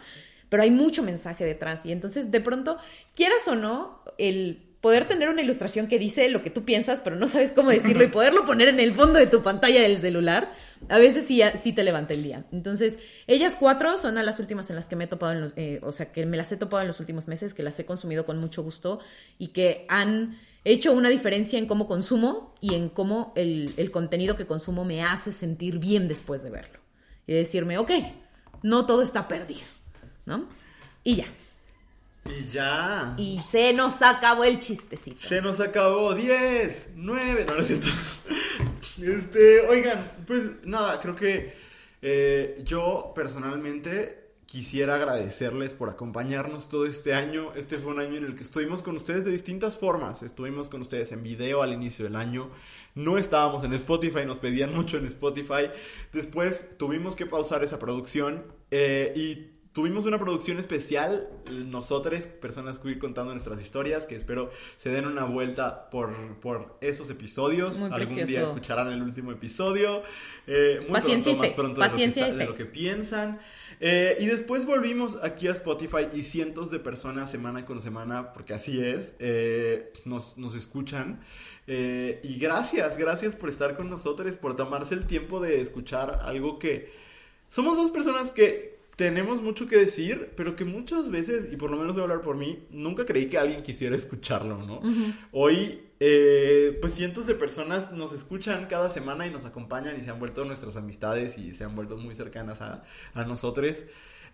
pero hay mucho mensaje detrás. Y entonces, de pronto, quieras o no, el poder tener una ilustración que dice lo que tú piensas, pero no sabes cómo decirlo y poderlo poner en el fondo de tu pantalla del celular, a veces sí, sí te levanta el día. Entonces, ellas cuatro son a las últimas en las que me he topado, en los, eh, o sea, que me las he topado en los últimos meses, que las he consumido con mucho gusto y que han hecho una diferencia en cómo consumo y en cómo el, el contenido que consumo me hace sentir bien después de verlo. Y decirme, ok, no todo está perdido, ¿no? Y ya. Y ya. Y se nos acabó el chistecito. Se nos acabó 10, 9, no, es cierto. Este, oigan, pues nada, creo que eh, yo personalmente quisiera agradecerles por acompañarnos todo este año. Este fue un año en el que estuvimos con ustedes de distintas formas. Estuvimos con ustedes en video al inicio del año. No estábamos en Spotify, nos pedían mucho en Spotify. Después tuvimos que pausar esa producción eh, y Tuvimos una producción especial, nosotros, personas queer contando nuestras historias, que espero se den una vuelta por, por esos episodios. Muy Algún precioso. día escucharán el último episodio. Eh, muy Paciencia pronto, más pronto de que, lo que piensan. Eh, y después volvimos aquí a Spotify y cientos de personas semana con semana, porque así es, eh, nos, nos escuchan. Eh, y gracias, gracias por estar con nosotros, por tomarse el tiempo de escuchar algo que... Somos dos personas que tenemos mucho que decir, pero que muchas veces, y por lo menos voy a hablar por mí, nunca creí que alguien quisiera escucharlo, ¿no? Hoy, eh, pues cientos de personas nos escuchan cada semana y nos acompañan y se han vuelto nuestras amistades y se han vuelto muy cercanas a, a nosotros.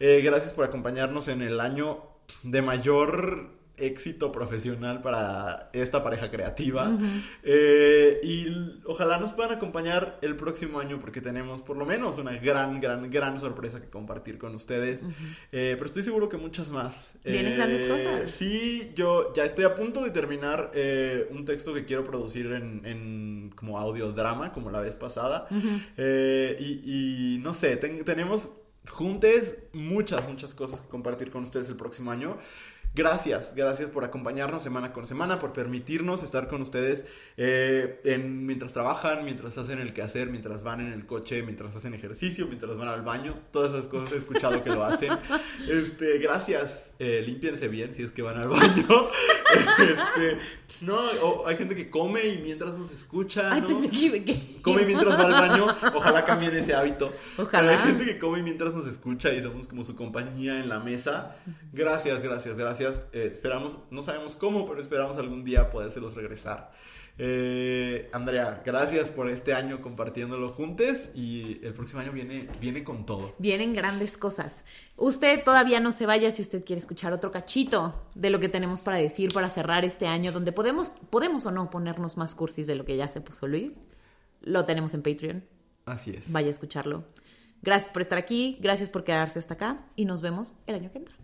Eh, gracias por acompañarnos en el año de mayor éxito profesional para esta pareja creativa. Eh, y ojalá nos puedan acompañar el próximo año porque tenemos por lo menos una gran, gran, gran sorpresa que compartir con ustedes. Eh, pero estoy seguro que muchas más. Vienen Eh, grandes cosas. Sí, yo ya estoy a punto de terminar un texto que quiero producir en, en como audiodrama, como la vez pasada. Y, y no sé, ten- tenemos juntes muchas, muchas cosas que compartir con ustedes el próximo año. Gracias, gracias por acompañarnos semana con semana, por permitirnos estar con ustedes eh, en, mientras trabajan, mientras hacen el quehacer, mientras van en el coche, mientras hacen ejercicio, mientras van al baño. Todas esas cosas he escuchado que lo hacen. Este, gracias. Eh, límpiense bien si es que van al baño. Este, no, o hay gente que come y mientras nos escucha. Ay, ¿no? pensé que... que- Come mientras va al baño, ojalá cambien ese hábito. Ojalá. Hay gente que come mientras nos escucha y somos como su compañía en la mesa. Gracias, gracias, gracias. Eh, esperamos, no sabemos cómo, pero esperamos algún día podérselos regresar. Eh, Andrea, gracias por este año compartiéndolo juntos y el próximo año viene, viene con todo. Vienen grandes cosas. Usted todavía no se vaya si usted quiere escuchar otro cachito de lo que tenemos para decir para cerrar este año, donde podemos, podemos o no ponernos más cursis de lo que ya se puso Luis. Lo tenemos en Patreon. Así es. Vaya a escucharlo. Gracias por estar aquí, gracias por quedarse hasta acá y nos vemos el año que entra.